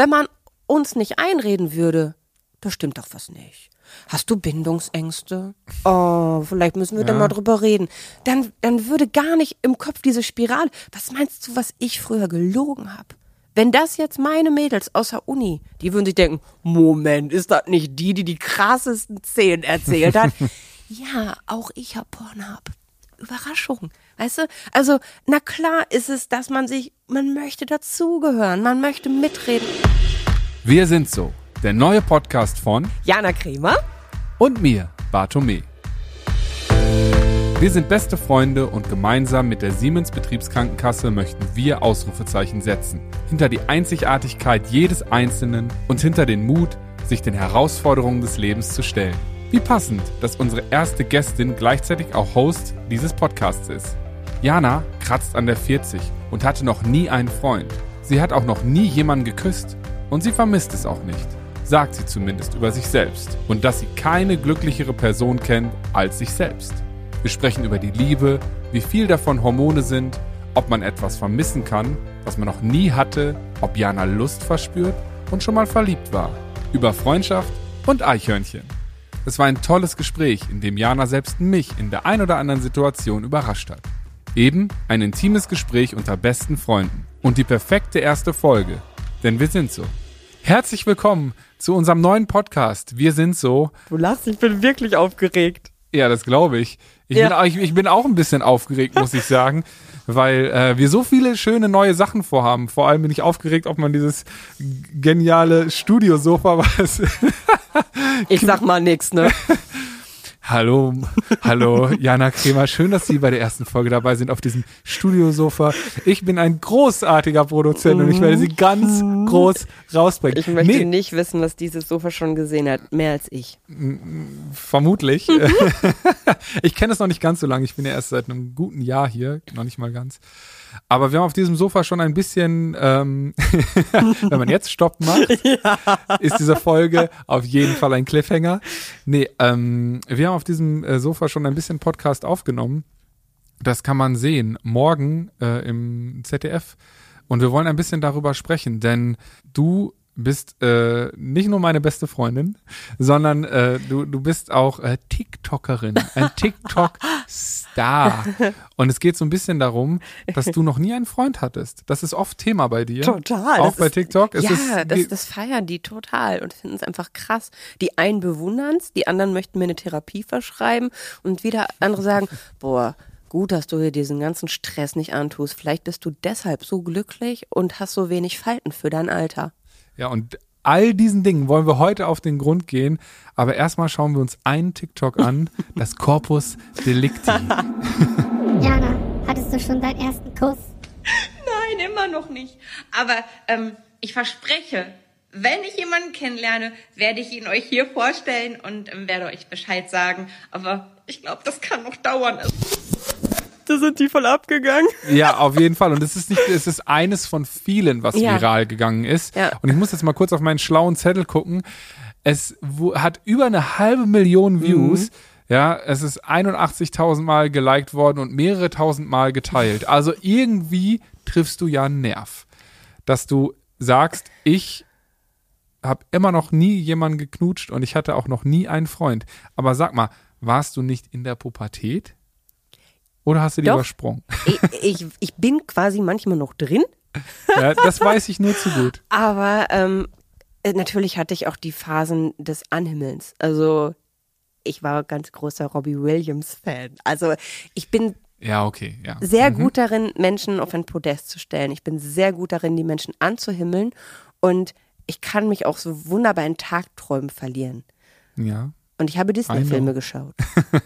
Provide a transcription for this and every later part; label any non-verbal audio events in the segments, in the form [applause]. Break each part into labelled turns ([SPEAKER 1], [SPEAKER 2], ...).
[SPEAKER 1] wenn man uns nicht einreden würde, da stimmt doch was nicht. Hast du Bindungsängste? Oh, vielleicht müssen wir ja. da mal drüber reden. Dann, dann würde gar nicht im Kopf diese Spirale. Was meinst du, was ich früher gelogen habe? Wenn das jetzt meine Mädels aus der Uni, die würden sich denken, Moment, ist das nicht die, die die krassesten Szenen erzählt hat? [laughs] ja, auch ich hab Pornhub. Überraschung. Weißt du? Also, na klar ist es, dass man sich, man möchte dazugehören, man möchte mitreden.
[SPEAKER 2] Wir sind so. Der neue Podcast von
[SPEAKER 1] Jana Kremer
[SPEAKER 2] und mir, Bartome. Wir sind beste Freunde und gemeinsam mit der Siemens Betriebskrankenkasse möchten wir Ausrufezeichen setzen. Hinter die Einzigartigkeit jedes Einzelnen und hinter den Mut, sich den Herausforderungen des Lebens zu stellen. Wie passend, dass unsere erste Gästin gleichzeitig auch Host dieses Podcasts ist. Jana kratzt an der 40 und hatte noch nie einen Freund. Sie hat auch noch nie jemanden geküsst und sie vermisst es auch nicht sagt sie zumindest über sich selbst. Und dass sie keine glücklichere Person kennt als sich selbst. Wir sprechen über die Liebe, wie viel davon Hormone sind, ob man etwas vermissen kann, was man noch nie hatte, ob Jana Lust verspürt und schon mal verliebt war. Über Freundschaft und Eichhörnchen. Es war ein tolles Gespräch, in dem Jana selbst mich in der ein oder anderen Situation überrascht hat. Eben ein intimes Gespräch unter besten Freunden. Und die perfekte erste Folge. Denn wir sind so. Herzlich willkommen zu unserem neuen Podcast. Wir sind so.
[SPEAKER 1] Du lachst, ich bin wirklich aufgeregt.
[SPEAKER 2] Ja, das glaube ich. Ich, ja. bin, ich, ich, bin auch ein bisschen aufgeregt, muss ich sagen, [laughs] weil äh, wir so viele schöne neue Sachen vorhaben. Vor allem bin ich aufgeregt, ob man dieses geniale Studiosofa was.
[SPEAKER 1] ich sag mal nix, ne? [laughs]
[SPEAKER 2] Hallo, hallo, Jana Kremer. Schön, dass Sie bei der ersten Folge dabei sind auf diesem Studiosofa. Ich bin ein großartiger Produzent und ich werde Sie ganz groß rausbringen.
[SPEAKER 1] Ich möchte nee. nicht wissen, was dieses Sofa schon gesehen hat. Mehr als ich.
[SPEAKER 2] Vermutlich. [laughs] ich kenne es noch nicht ganz so lange. Ich bin ja erst seit einem guten Jahr hier. Noch nicht mal ganz. Aber wir haben auf diesem Sofa schon ein bisschen, ähm, [laughs] wenn man jetzt Stopp macht, [laughs] ja. ist diese Folge auf jeden Fall ein Cliffhanger. Nee, ähm, wir haben auf diesem äh, Sofa schon ein bisschen Podcast aufgenommen. Das kann man sehen morgen äh, im ZDF. Und wir wollen ein bisschen darüber sprechen, denn du bist äh, nicht nur meine beste Freundin, sondern äh, du, du bist auch äh, TikTokerin, ein [laughs] TikTok-Star. Und es geht so ein bisschen darum, dass du noch nie einen Freund hattest. Das ist oft Thema bei dir.
[SPEAKER 1] Total.
[SPEAKER 2] Auch bei ist, TikTok.
[SPEAKER 1] Es ja, ist, das, das feiern die total und finden es einfach krass. Die einen bewundern es, die anderen möchten mir eine Therapie verschreiben und wieder andere sagen, [laughs] boah, gut, dass du dir diesen ganzen Stress nicht antust. Vielleicht bist du deshalb so glücklich und hast so wenig Falten für dein Alter.
[SPEAKER 2] Ja, und all diesen Dingen wollen wir heute auf den Grund gehen. Aber erstmal schauen wir uns einen TikTok an, [laughs] das Corpus Delicti. [laughs]
[SPEAKER 3] Jana, hattest du schon deinen ersten Kuss?
[SPEAKER 4] Nein, immer noch nicht. Aber ähm, ich verspreche, wenn ich jemanden kennenlerne, werde ich ihn euch hier vorstellen und ähm, werde euch Bescheid sagen. Aber ich glaube, das kann noch dauern.
[SPEAKER 1] Da sind die voll abgegangen.
[SPEAKER 2] Ja, auf jeden Fall. Und es ist nicht, es ist eines von vielen, was ja. viral gegangen ist. Ja. Und ich muss jetzt mal kurz auf meinen schlauen Zettel gucken. Es hat über eine halbe Million Views. Mhm. Ja, es ist 81.000 Mal geliked worden und mehrere tausend Mal geteilt. Also irgendwie triffst du ja einen Nerv, dass du sagst, ich habe immer noch nie jemanden geknutscht und ich hatte auch noch nie einen Freund. Aber sag mal, warst du nicht in der Pubertät? Oder hast du die Doch, übersprungen? [laughs]
[SPEAKER 1] Ich, ich, ich, bin quasi manchmal noch drin.
[SPEAKER 2] Ja, das weiß ich nur zu gut. [laughs]
[SPEAKER 1] Aber ähm, äh, natürlich hatte ich auch die Phasen des Anhimmelns. Also ich war ganz großer Robbie Williams-Fan. Also ich bin
[SPEAKER 2] ja, okay, ja.
[SPEAKER 1] sehr mhm. gut darin, Menschen auf ein Podest zu stellen. Ich bin sehr gut darin, die Menschen anzuhimmeln. Und ich kann mich auch so wunderbar in Tagträumen verlieren.
[SPEAKER 2] Ja.
[SPEAKER 1] Und ich habe Disney-Filme geschaut.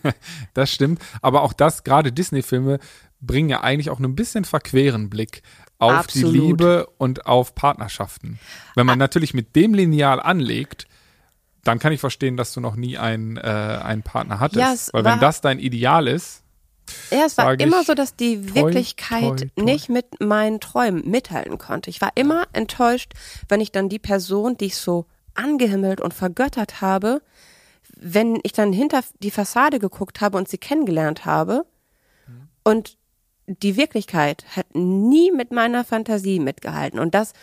[SPEAKER 1] [laughs]
[SPEAKER 2] das stimmt. Aber auch das, gerade Disney-Filme, bringen ja eigentlich auch einen bisschen verqueren Blick auf Absolut. die Liebe und auf Partnerschaften. Wenn man ah. natürlich mit dem Lineal anlegt, dann kann ich verstehen, dass du noch nie einen, äh, einen Partner hattest. Ja, Weil wenn das dein Ideal ist.
[SPEAKER 1] Ja, es war immer so, dass die toi, Wirklichkeit toi, toi. nicht mit meinen Träumen mithalten konnte. Ich war immer enttäuscht, wenn ich dann die Person, die ich so angehimmelt und vergöttert habe, wenn ich dann hinter die Fassade geguckt habe und sie kennengelernt habe mhm. und die Wirklichkeit hat nie mit meiner Fantasie mitgehalten. Und das,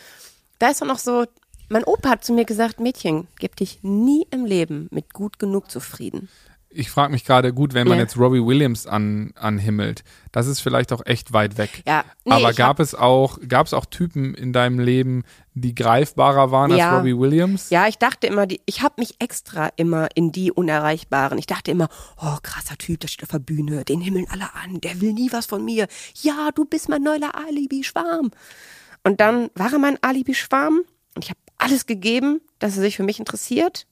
[SPEAKER 1] da ist auch so Mein Opa hat zu mir gesagt, Mädchen, gib dich nie im Leben mit gut genug zufrieden.
[SPEAKER 2] Ich frage mich gerade, gut, wenn man
[SPEAKER 1] Ja.
[SPEAKER 2] jetzt Robbie Williams an, anhimmelt, das ist vielleicht auch echt weit weg.
[SPEAKER 1] Ja, nee,
[SPEAKER 2] Aber gab es auch, gab es auch Typen in deinem Leben, die greifbarer waren
[SPEAKER 1] Ja.
[SPEAKER 2] als Robbie Williams?
[SPEAKER 1] Ja, ich dachte immer, die, ich habe mich extra immer in die Unerreichbaren. Ich dachte immer, oh, krasser Typ, der steht auf der Bühne, den himmeln alle an, der will nie was von mir. Ja, du bist mein neuer Alibi-Schwarm. Und dann war er mein Alibi-Schwarm und ich habe alles gegeben, dass er sich für mich interessiert.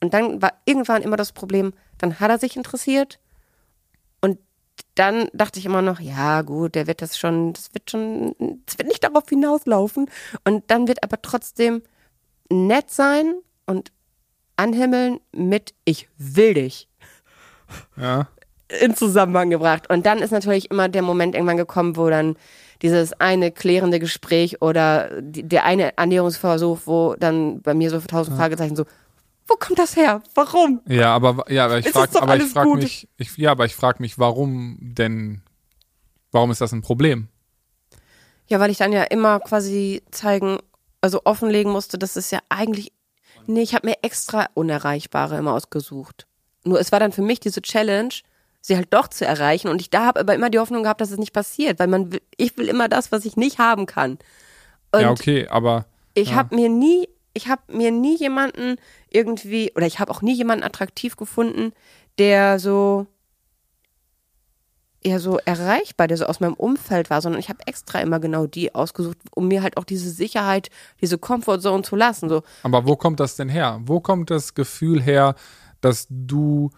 [SPEAKER 1] Und dann war irgendwann immer das Problem, dann hat er sich interessiert. Und dann dachte ich immer noch, ja gut, der wird das schon, das wird schon, das wird nicht darauf hinauslaufen. Und dann wird aber trotzdem nett sein und anhimmeln mit ich will dich
[SPEAKER 2] Ja.
[SPEAKER 1] in Zusammenhang gebracht. Und dann ist natürlich immer der Moment irgendwann gekommen, wo dann dieses eine klärende Gespräch oder die, der eine Annäherungsversuch, wo dann bei mir so tausend Fragezeichen so, wo kommt das her? Warum?
[SPEAKER 2] Ja, aber ja, aber ich frage, aber ich frage mich, ich, ja, aber ich frage mich, warum denn, warum ist das ein Problem?
[SPEAKER 1] Ja, weil ich dann ja immer quasi zeigen, also offenlegen musste, dass es ja eigentlich, nee, ich habe mir extra Unerreichbare immer ausgesucht. Nur es war dann für mich diese Challenge, sie halt doch zu erreichen und ich da habe aber immer die Hoffnung gehabt, dass es nicht passiert, weil man will, ich will immer das, was ich nicht haben kann. Und
[SPEAKER 2] ja, okay, aber
[SPEAKER 1] ich
[SPEAKER 2] ja.
[SPEAKER 1] habe mir nie, ich habe mir nie jemanden irgendwie, oder ich habe auch nie jemanden attraktiv gefunden, der so eher so erreichbar, der so aus meinem Umfeld war, sondern ich habe extra immer genau die ausgesucht, um mir halt auch diese Sicherheit, diese Comfortzone zu lassen. So,
[SPEAKER 2] Aber wo kommt das denn her? Wo kommt das Gefühl her, dass du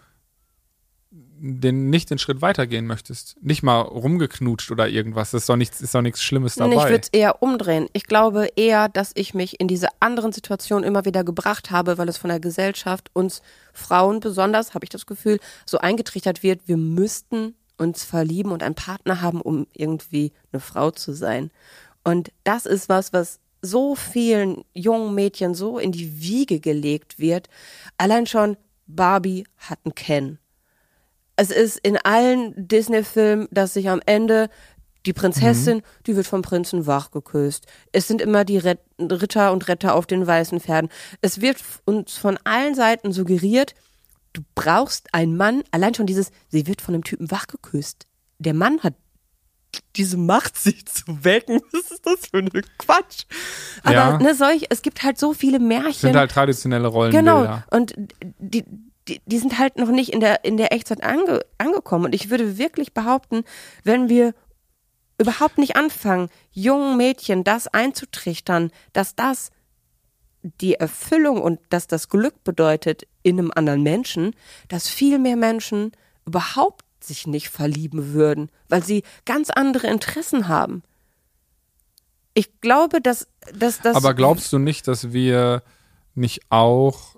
[SPEAKER 2] den nicht den Schritt weitergehen möchtest? Nicht mal rumgeknutscht oder irgendwas. Das ist doch nichts, ist doch nichts Schlimmes
[SPEAKER 1] Nee, ich
[SPEAKER 2] dabei.
[SPEAKER 1] würde es eher umdrehen. Ich glaube eher, dass ich mich in diese anderen Situationen immer wieder gebracht habe, weil es von der Gesellschaft uns Frauen besonders, habe ich das Gefühl, so eingetrichtert wird, wir müssten uns verlieben und einen Partner haben, um irgendwie eine Frau zu sein. Und das ist was, was so vielen jungen Mädchen so in die Wiege gelegt wird. Allein schon Barbie hat einen Ken es ist in allen Disney-Filmen, dass sich am Ende die Prinzessin, die wird vom Prinzen wach geküsst. Es sind immer die Ret Ritter und Retter auf den weißen Pferden. Es wird uns von allen Seiten suggeriert, du brauchst einen Mann, allein schon dieses, sie wird von einem Typen wach geküsst. Der Mann hat diese Macht, [laughs] sie zu wecken. [laughs] Was ist das für eine Quatsch? Aber
[SPEAKER 2] Ja.
[SPEAKER 1] ne, solch, es gibt halt so viele Märchen.
[SPEAKER 2] sind halt traditionelle Rollenbilder.
[SPEAKER 1] Genau. Und die, die, die sind halt noch nicht in der, in der Echtzeit ange, angekommen. Und ich würde wirklich behaupten, wenn wir überhaupt nicht anfangen, jungen Mädchen das einzutrichtern, dass das die Erfüllung und dass das Glück bedeutet in einem anderen Menschen, dass viel mehr Menschen überhaupt sich nicht verlieben würden, weil sie ganz andere Interessen haben. Ich glaube, dass, dass das.
[SPEAKER 2] Aber glaubst du nicht, dass wir nicht auch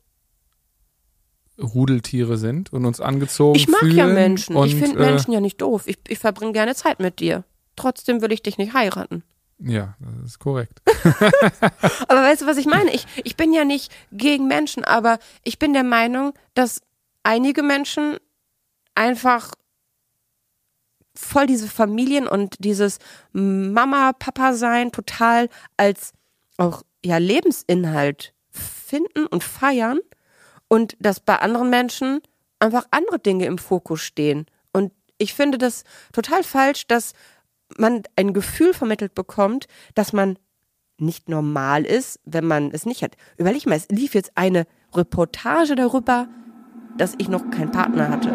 [SPEAKER 2] Rudeltiere sind und uns angezogen
[SPEAKER 1] Ich mag
[SPEAKER 2] fühlen?
[SPEAKER 1] ja Menschen.
[SPEAKER 2] Und,
[SPEAKER 1] ich finde
[SPEAKER 2] äh,
[SPEAKER 1] Menschen ja nicht doof. Ich, ich verbringe gerne Zeit mit dir. Trotzdem will ich dich nicht heiraten.
[SPEAKER 2] Ja, das ist korrekt. [laughs]
[SPEAKER 1] Aber weißt du, was ich meine? Ich, ich bin ja nicht gegen Menschen, aber ich bin der Meinung, dass einige Menschen einfach voll diese Familien und dieses Mama-Papa-Sein total als auch ja Lebensinhalt finden und feiern und dass bei anderen Menschen einfach andere Dinge im Fokus stehen. Und ich finde das total falsch, dass man ein Gefühl vermittelt bekommt, dass man nicht normal ist, wenn man es nicht hat. Überleg mal, es lief jetzt eine Reportage darüber, dass ich noch keinen Partner hatte.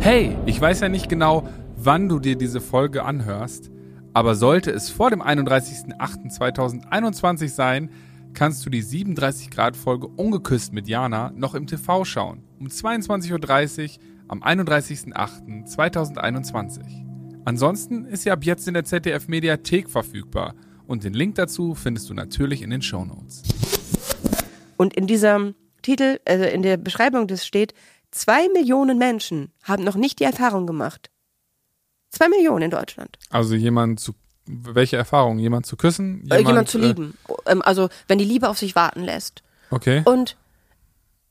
[SPEAKER 2] Hey, ich weiß ja nicht genau, wann du dir diese Folge anhörst, aber sollte es vor dem 31.08.2021 sein, kannst du die 37 Grad Folge Ungeküsst mit Jana noch im TV schauen. Um 22.30 Uhr am 31.08.2021. Ansonsten ist sie ab jetzt in der ZDF Mediathek verfügbar und den Link dazu findest du natürlich in den Shownotes.
[SPEAKER 1] Und in diesem Titel, also in der Beschreibung des steht, zwei Millionen Menschen haben noch nicht die Erfahrung gemacht. Zwei Millionen in Deutschland.
[SPEAKER 2] Also jemand zu, welche Erfahrung? Jemand zu küssen?
[SPEAKER 1] Jemand, äh, jemand zu lieben. Ähm, also wenn die Liebe auf sich warten lässt.
[SPEAKER 2] okay.
[SPEAKER 1] Und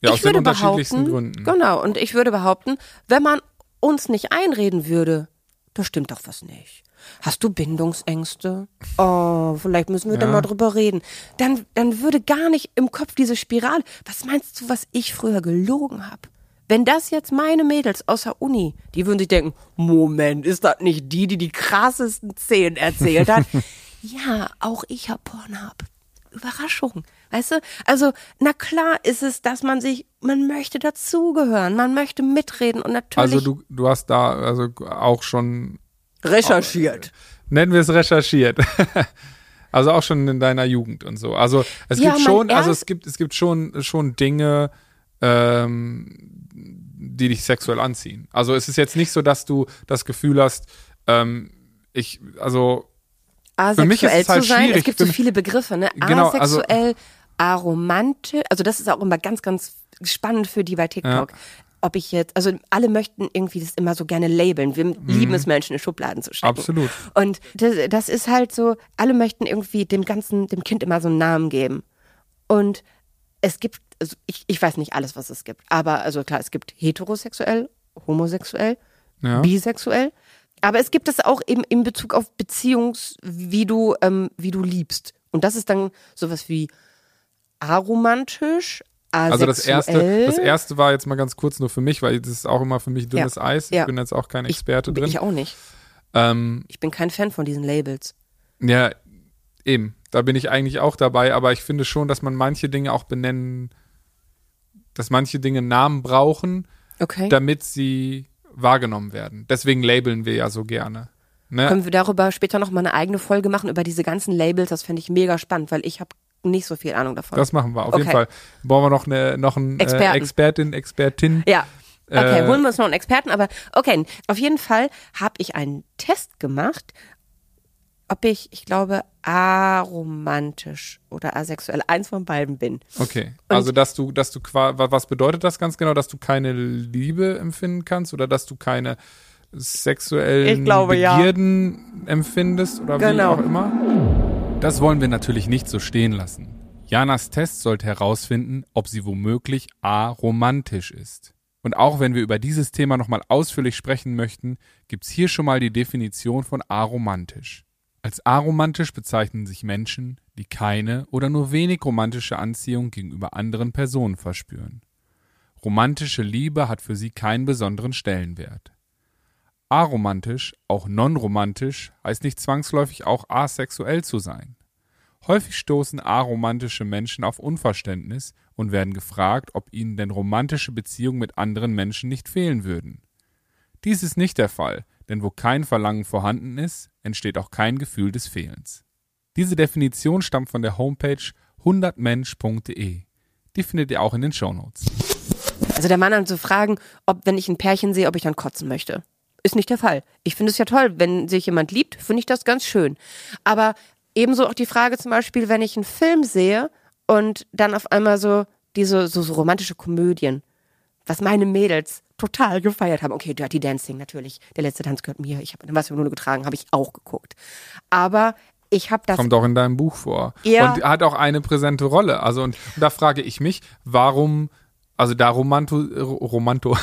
[SPEAKER 2] Ja, aus
[SPEAKER 1] ich
[SPEAKER 2] den
[SPEAKER 1] würde
[SPEAKER 2] unterschiedlichsten
[SPEAKER 1] behaupten,
[SPEAKER 2] Gründen.
[SPEAKER 1] Genau, und ich würde behaupten, wenn man uns nicht einreden würde, da stimmt doch was nicht. Hast du Bindungsängste? Oh, vielleicht müssen wir da mal drüber reden. Dann, dann würde gar nicht im Kopf diese Spirale. Was meinst du, was ich früher gelogen habe? Wenn das jetzt meine Mädels aus der Uni, die würden sich denken, Moment, ist das nicht die, die die krassesten Szenen erzählt hat? [laughs] ja, auch ich hab Pornhub. Überraschung. Weißt du? Also, na klar ist es, dass man sich, man möchte dazugehören, man möchte mitreden und natürlich
[SPEAKER 2] Also du, du hast da also auch schon,
[SPEAKER 1] recherchiert.
[SPEAKER 2] nennen wir es recherchiert. [laughs] also auch schon in deiner Jugend und so. Also es
[SPEAKER 1] Ja,
[SPEAKER 2] gibt schon, also es gibt, es gibt schon, schon Dinge, ähm, die dich sexuell anziehen. Also es ist jetzt nicht so, dass du das Gefühl hast, ähm, ich, also
[SPEAKER 1] asexuell
[SPEAKER 2] mich ist es halt
[SPEAKER 1] zu sein.
[SPEAKER 2] schwierig.
[SPEAKER 1] Es gibt
[SPEAKER 2] Für
[SPEAKER 1] so viele Begriffe, ne?
[SPEAKER 2] Genau, also-
[SPEAKER 1] Asexuell, aromantisch. Also das ist auch immer ganz, ganz spannend für die bei TikTok. Ob ich jetzt, also alle möchten irgendwie das immer so gerne labeln. Wir lieben es, Menschen in Schubladen zu stecken.
[SPEAKER 2] Mhm. Absolut.
[SPEAKER 1] Und das, das ist halt so, alle möchten irgendwie dem ganzen, dem Kind immer so einen Namen geben. Und es gibt, also ich, ich weiß nicht alles, was es gibt, aber also klar, es gibt heterosexuell, homosexuell,
[SPEAKER 2] Ja.
[SPEAKER 1] bisexuell. Aber es gibt es auch eben in Bezug auf Beziehungs, wie du, ähm, wie du liebst. Und das ist dann sowas wie aromantisch, asexuell.
[SPEAKER 2] Also das erste, das erste war jetzt mal ganz kurz nur für mich, weil das ist auch immer für mich dünnes
[SPEAKER 1] Ja.
[SPEAKER 2] Eis. Ich
[SPEAKER 1] Ja.
[SPEAKER 2] bin jetzt auch kein Experte
[SPEAKER 1] ich,
[SPEAKER 2] drin.
[SPEAKER 1] Ich auch nicht.
[SPEAKER 2] Ähm,
[SPEAKER 1] Ich bin kein Fan von diesen Labels.
[SPEAKER 2] ja, eben. Da bin ich eigentlich auch dabei, aber ich finde schon, dass man manche Dinge auch benennen, dass manche Dinge Namen brauchen,
[SPEAKER 1] Okay.
[SPEAKER 2] damit sie wahrgenommen werden. Deswegen labeln wir ja so gerne. Ne?
[SPEAKER 1] Können wir darüber später noch mal eine eigene Folge machen über diese ganzen Labels? Das fände ich mega spannend, weil ich habe nicht so viel Ahnung davon.
[SPEAKER 2] Das machen wir auf
[SPEAKER 1] Okay.
[SPEAKER 2] jeden Fall. Brauchen wir noch eine noch einen äh. Expertin, Expertin.
[SPEAKER 1] Ja. Okay,
[SPEAKER 2] Äh,
[SPEAKER 1] holen wir uns noch einen Experten, aber okay, auf jeden Fall habe ich einen Test gemacht, ob ich, ich glaube, aromantisch oder asexuell, eins von beiden bin.
[SPEAKER 2] Okay. Also dass du, dass du was bedeutet das ganz genau, dass du keine Liebe empfinden kannst oder dass du keine sexuellen
[SPEAKER 1] glaube, ja.
[SPEAKER 2] Begierden empfindest oder wie
[SPEAKER 1] Genau.
[SPEAKER 2] auch immer? Das wollen wir natürlich nicht so stehen lassen. Janas Test sollte herausfinden, ob sie womöglich aromantisch ist. Und auch wenn wir über dieses Thema nochmal ausführlich sprechen möchten, gibt's hier schon mal die Definition von aromantisch. Als aromantisch bezeichnen sich Menschen, die keine oder nur wenig romantische Anziehung gegenüber anderen Personen verspüren. Romantische Liebe hat für sie keinen besonderen Stellenwert. Aromantisch, auch non-romantisch, heißt nicht zwangsläufig auch asexuell zu sein. Häufig stoßen aromantische Menschen auf Unverständnis und werden gefragt, ob ihnen denn romantische Beziehungen mit anderen Menschen nicht fehlen würden. Dies ist nicht der Fall, denn wo kein Verlangen vorhanden ist, entsteht auch kein Gefühl des Fehlens. Diese Definition stammt von der Homepage 100mensch.de. Die findet ihr auch in den Shownotes.
[SPEAKER 1] Also der Mann dann zu fragen, ob, wenn ich ein Pärchen sehe, ob ich dann kotzen möchte. Ist nicht der Fall. Ich finde es ja toll, wenn sich jemand liebt, finde ich das ganz schön. Aber ebenso auch die Frage zum Beispiel, wenn ich einen Film sehe und dann auf einmal so diese so, so romantische Komödien, was meine Mädels total gefeiert haben. Okay, Dirty Dancing natürlich. Der letzte Tanz gehört mir. Ich habe was für nur getragen, habe ich auch geguckt. Aber ich habe das
[SPEAKER 2] Kommt auch in deinem Buch vor.
[SPEAKER 1] Ja.
[SPEAKER 2] Und hat auch eine präsente Rolle. Also, und, und da frage ich mich, warum, also da romanto, romanto,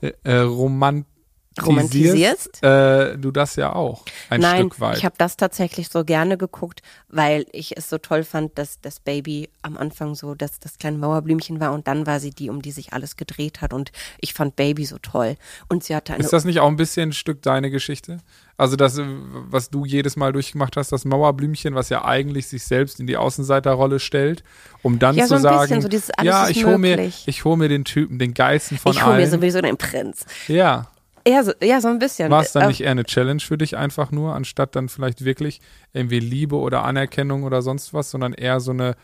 [SPEAKER 2] [laughs] äh, romantisierst
[SPEAKER 1] Romantisierst?
[SPEAKER 2] äh, du das ja auch ein
[SPEAKER 1] Nein,
[SPEAKER 2] Stück weit.
[SPEAKER 1] ich habe das tatsächlich so gerne geguckt, weil ich es so toll fand, dass das Baby am Anfang so das, das kleine Mauerblümchen war und dann war sie die, um die sich alles gedreht hat und ich fand Baby so toll. Und sie hatte eine
[SPEAKER 2] Ist das nicht auch ein bisschen ein Stück deine Geschichte? Also das, äh, was du jedes Mal durchgemacht hast, das Mauerblümchen, was ja eigentlich sich selbst in die Außenseiterrolle stellt, um dann
[SPEAKER 1] Ja,
[SPEAKER 2] zu
[SPEAKER 1] so ein bisschen
[SPEAKER 2] sagen,
[SPEAKER 1] so dieses
[SPEAKER 2] ja, ich hole mir, ich hole mir den Typen, den geilsten von
[SPEAKER 1] ich hole mir
[SPEAKER 2] allen.
[SPEAKER 1] sowieso den Prinz.
[SPEAKER 2] ja,
[SPEAKER 1] Ja, so, ja, so ein bisschen.
[SPEAKER 2] war es dann
[SPEAKER 1] Äh,
[SPEAKER 2] nicht eher eine Challenge für dich einfach nur, anstatt dann vielleicht wirklich irgendwie Liebe oder Anerkennung oder sonst was, sondern eher so eine,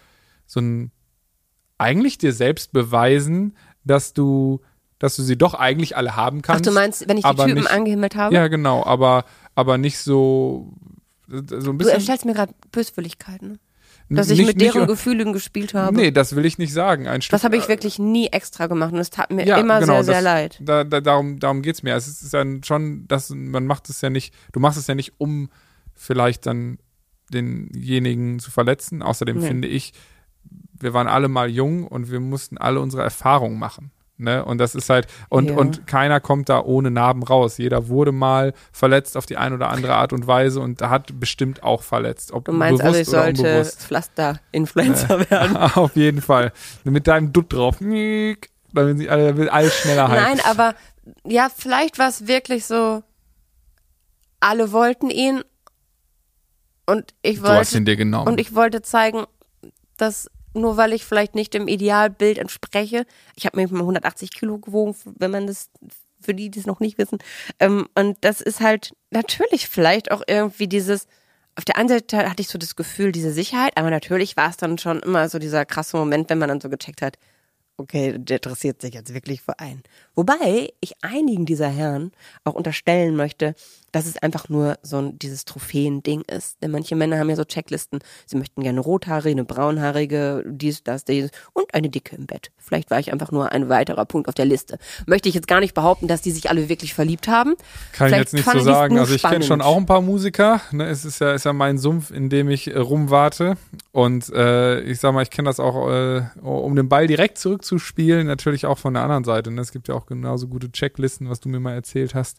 [SPEAKER 2] so ein, eigentlich dir selbst beweisen, dass du, dass du sie doch eigentlich alle haben
[SPEAKER 1] Ach,
[SPEAKER 2] kannst.
[SPEAKER 1] du meinst, wenn ich die Typen
[SPEAKER 2] nicht,
[SPEAKER 1] angehimmelt habe?
[SPEAKER 2] Ja, genau, aber, aber nicht so, so ein
[SPEAKER 1] du
[SPEAKER 2] bisschen.
[SPEAKER 1] erstellst mir gerade Böswilligkeiten. Dass ich
[SPEAKER 2] nicht-
[SPEAKER 1] mit deren
[SPEAKER 2] nicht,
[SPEAKER 1] Gefühlen gespielt habe.
[SPEAKER 2] Nee, das will ich nicht sagen. Ein Stück,
[SPEAKER 1] das habe ich wirklich nie extra gemacht und es tat mir
[SPEAKER 2] ja,
[SPEAKER 1] immer
[SPEAKER 2] genau,
[SPEAKER 1] sehr, sehr
[SPEAKER 2] das,
[SPEAKER 1] leid.
[SPEAKER 2] Da, da, darum darum geht's mir. Es ist dann schon, dass man macht es ja nicht, du machst es ja nicht, um vielleicht dann denjenigen zu verletzen. Außerdem
[SPEAKER 1] Nee.
[SPEAKER 2] finde ich, wir waren alle mal jung und wir mussten alle unsere Erfahrungen machen. Ne? Und das ist halt, und,
[SPEAKER 1] Ja.
[SPEAKER 2] und keiner kommt da ohne Narben raus. Jeder wurde mal verletzt auf die eine oder andere Art und Weise und hat bestimmt auch verletzt. Ob
[SPEAKER 1] Du meinst also, ich sollte. Pflaster-Influencer [laughs] werden?
[SPEAKER 2] Auf jeden Fall. Mit deinem Dutt drauf. Dann will alle- alles schneller halten.
[SPEAKER 1] Nein, aber ja, vielleicht war es wirklich so, alle wollten ihn und ich
[SPEAKER 2] Du hast
[SPEAKER 1] wollte
[SPEAKER 2] ihn dir genommen.
[SPEAKER 1] und ich wollte zeigen, dass nur weil ich vielleicht nicht dem Idealbild entspreche, ich habe mir mal 180 Kilo gewogen, wenn man das für die, die es noch nicht wissen, ähm, und das ist halt natürlich vielleicht auch irgendwie dieses auf der einen Seite hatte ich so das Gefühl, diese Sicherheit, aber natürlich war es dann schon immer so dieser krasse Moment, wenn man dann so gecheckt hat, okay, der interessiert sich jetzt wirklich für einen. Wobei ich einigen dieser Herren auch unterstellen möchte, dass es einfach nur so ein, dieses Trophäen-Ding ist. Denn manche Männer haben ja so Checklisten. Sie möchten gerne rothaarige, eine braunhaarige, dies, das, dies und eine dicke im Bett. Vielleicht war ich einfach nur ein weiterer Punkt auf der Liste. Möchte ich jetzt gar nicht behaupten, dass die sich alle wirklich verliebt haben.
[SPEAKER 2] Kann ich
[SPEAKER 1] Vielleicht
[SPEAKER 2] jetzt nicht so sagen. Also ich kenne schon auch ein paar Musiker. Ne? Es ist ja, ist ja mein Sumpf, in dem ich äh, rumwarte. Und äh, ich sag mal, ich kenne das auch, äh, um den Ball direkt zurückzuspielen, natürlich auch von der anderen Seite. Ne? Es gibt ja auch genauso gute Checklisten, was du mir mal erzählt hast.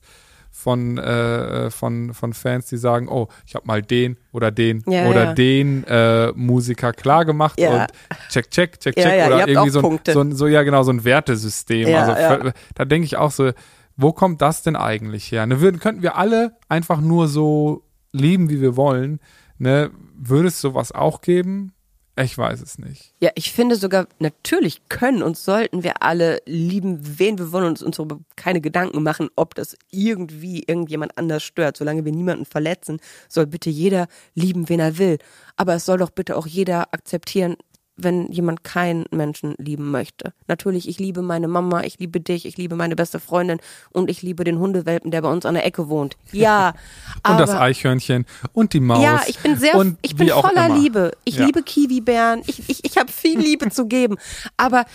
[SPEAKER 2] Von, äh, von, von Fans, die sagen, oh, ich habe mal den oder den
[SPEAKER 1] Ja,
[SPEAKER 2] oder
[SPEAKER 1] ja.
[SPEAKER 2] den äh, Musiker klar gemacht
[SPEAKER 1] Ja.
[SPEAKER 2] und check, check, check, check oder irgendwie so ein, so ein, so, ja genau, so ein Wertesystem. Also da denke ich auch so, wo kommt das denn eigentlich her? Ne, würden, könnten wir alle einfach nur so lieben, wie wir wollen, ne? Würde es sowas auch geben? Ich weiß es nicht.
[SPEAKER 1] Ja, ich finde sogar, natürlich können und sollten wir alle lieben, wen wir wollen und uns darüber keine Gedanken machen, ob das irgendwie irgendjemand anders stört. Solange wir niemanden verletzen, soll bitte jeder lieben, wen er will. Aber es soll doch bitte auch jeder akzeptieren, wenn jemand keinen Menschen lieben möchte. Natürlich, ich liebe meine Mama, ich liebe dich, ich liebe meine beste Freundin und ich liebe den Hundewelpen, der bei uns an der Ecke wohnt. Ja, [laughs]
[SPEAKER 2] Und
[SPEAKER 1] aber
[SPEAKER 2] das Eichhörnchen und die Maus.
[SPEAKER 1] ja, ich bin sehr,
[SPEAKER 2] und
[SPEAKER 1] ich bin voller. Liebe. Ich
[SPEAKER 2] Ja.
[SPEAKER 1] liebe Kiwibären. Ich, ich, ich habe viel [laughs] Liebe zu geben. Aber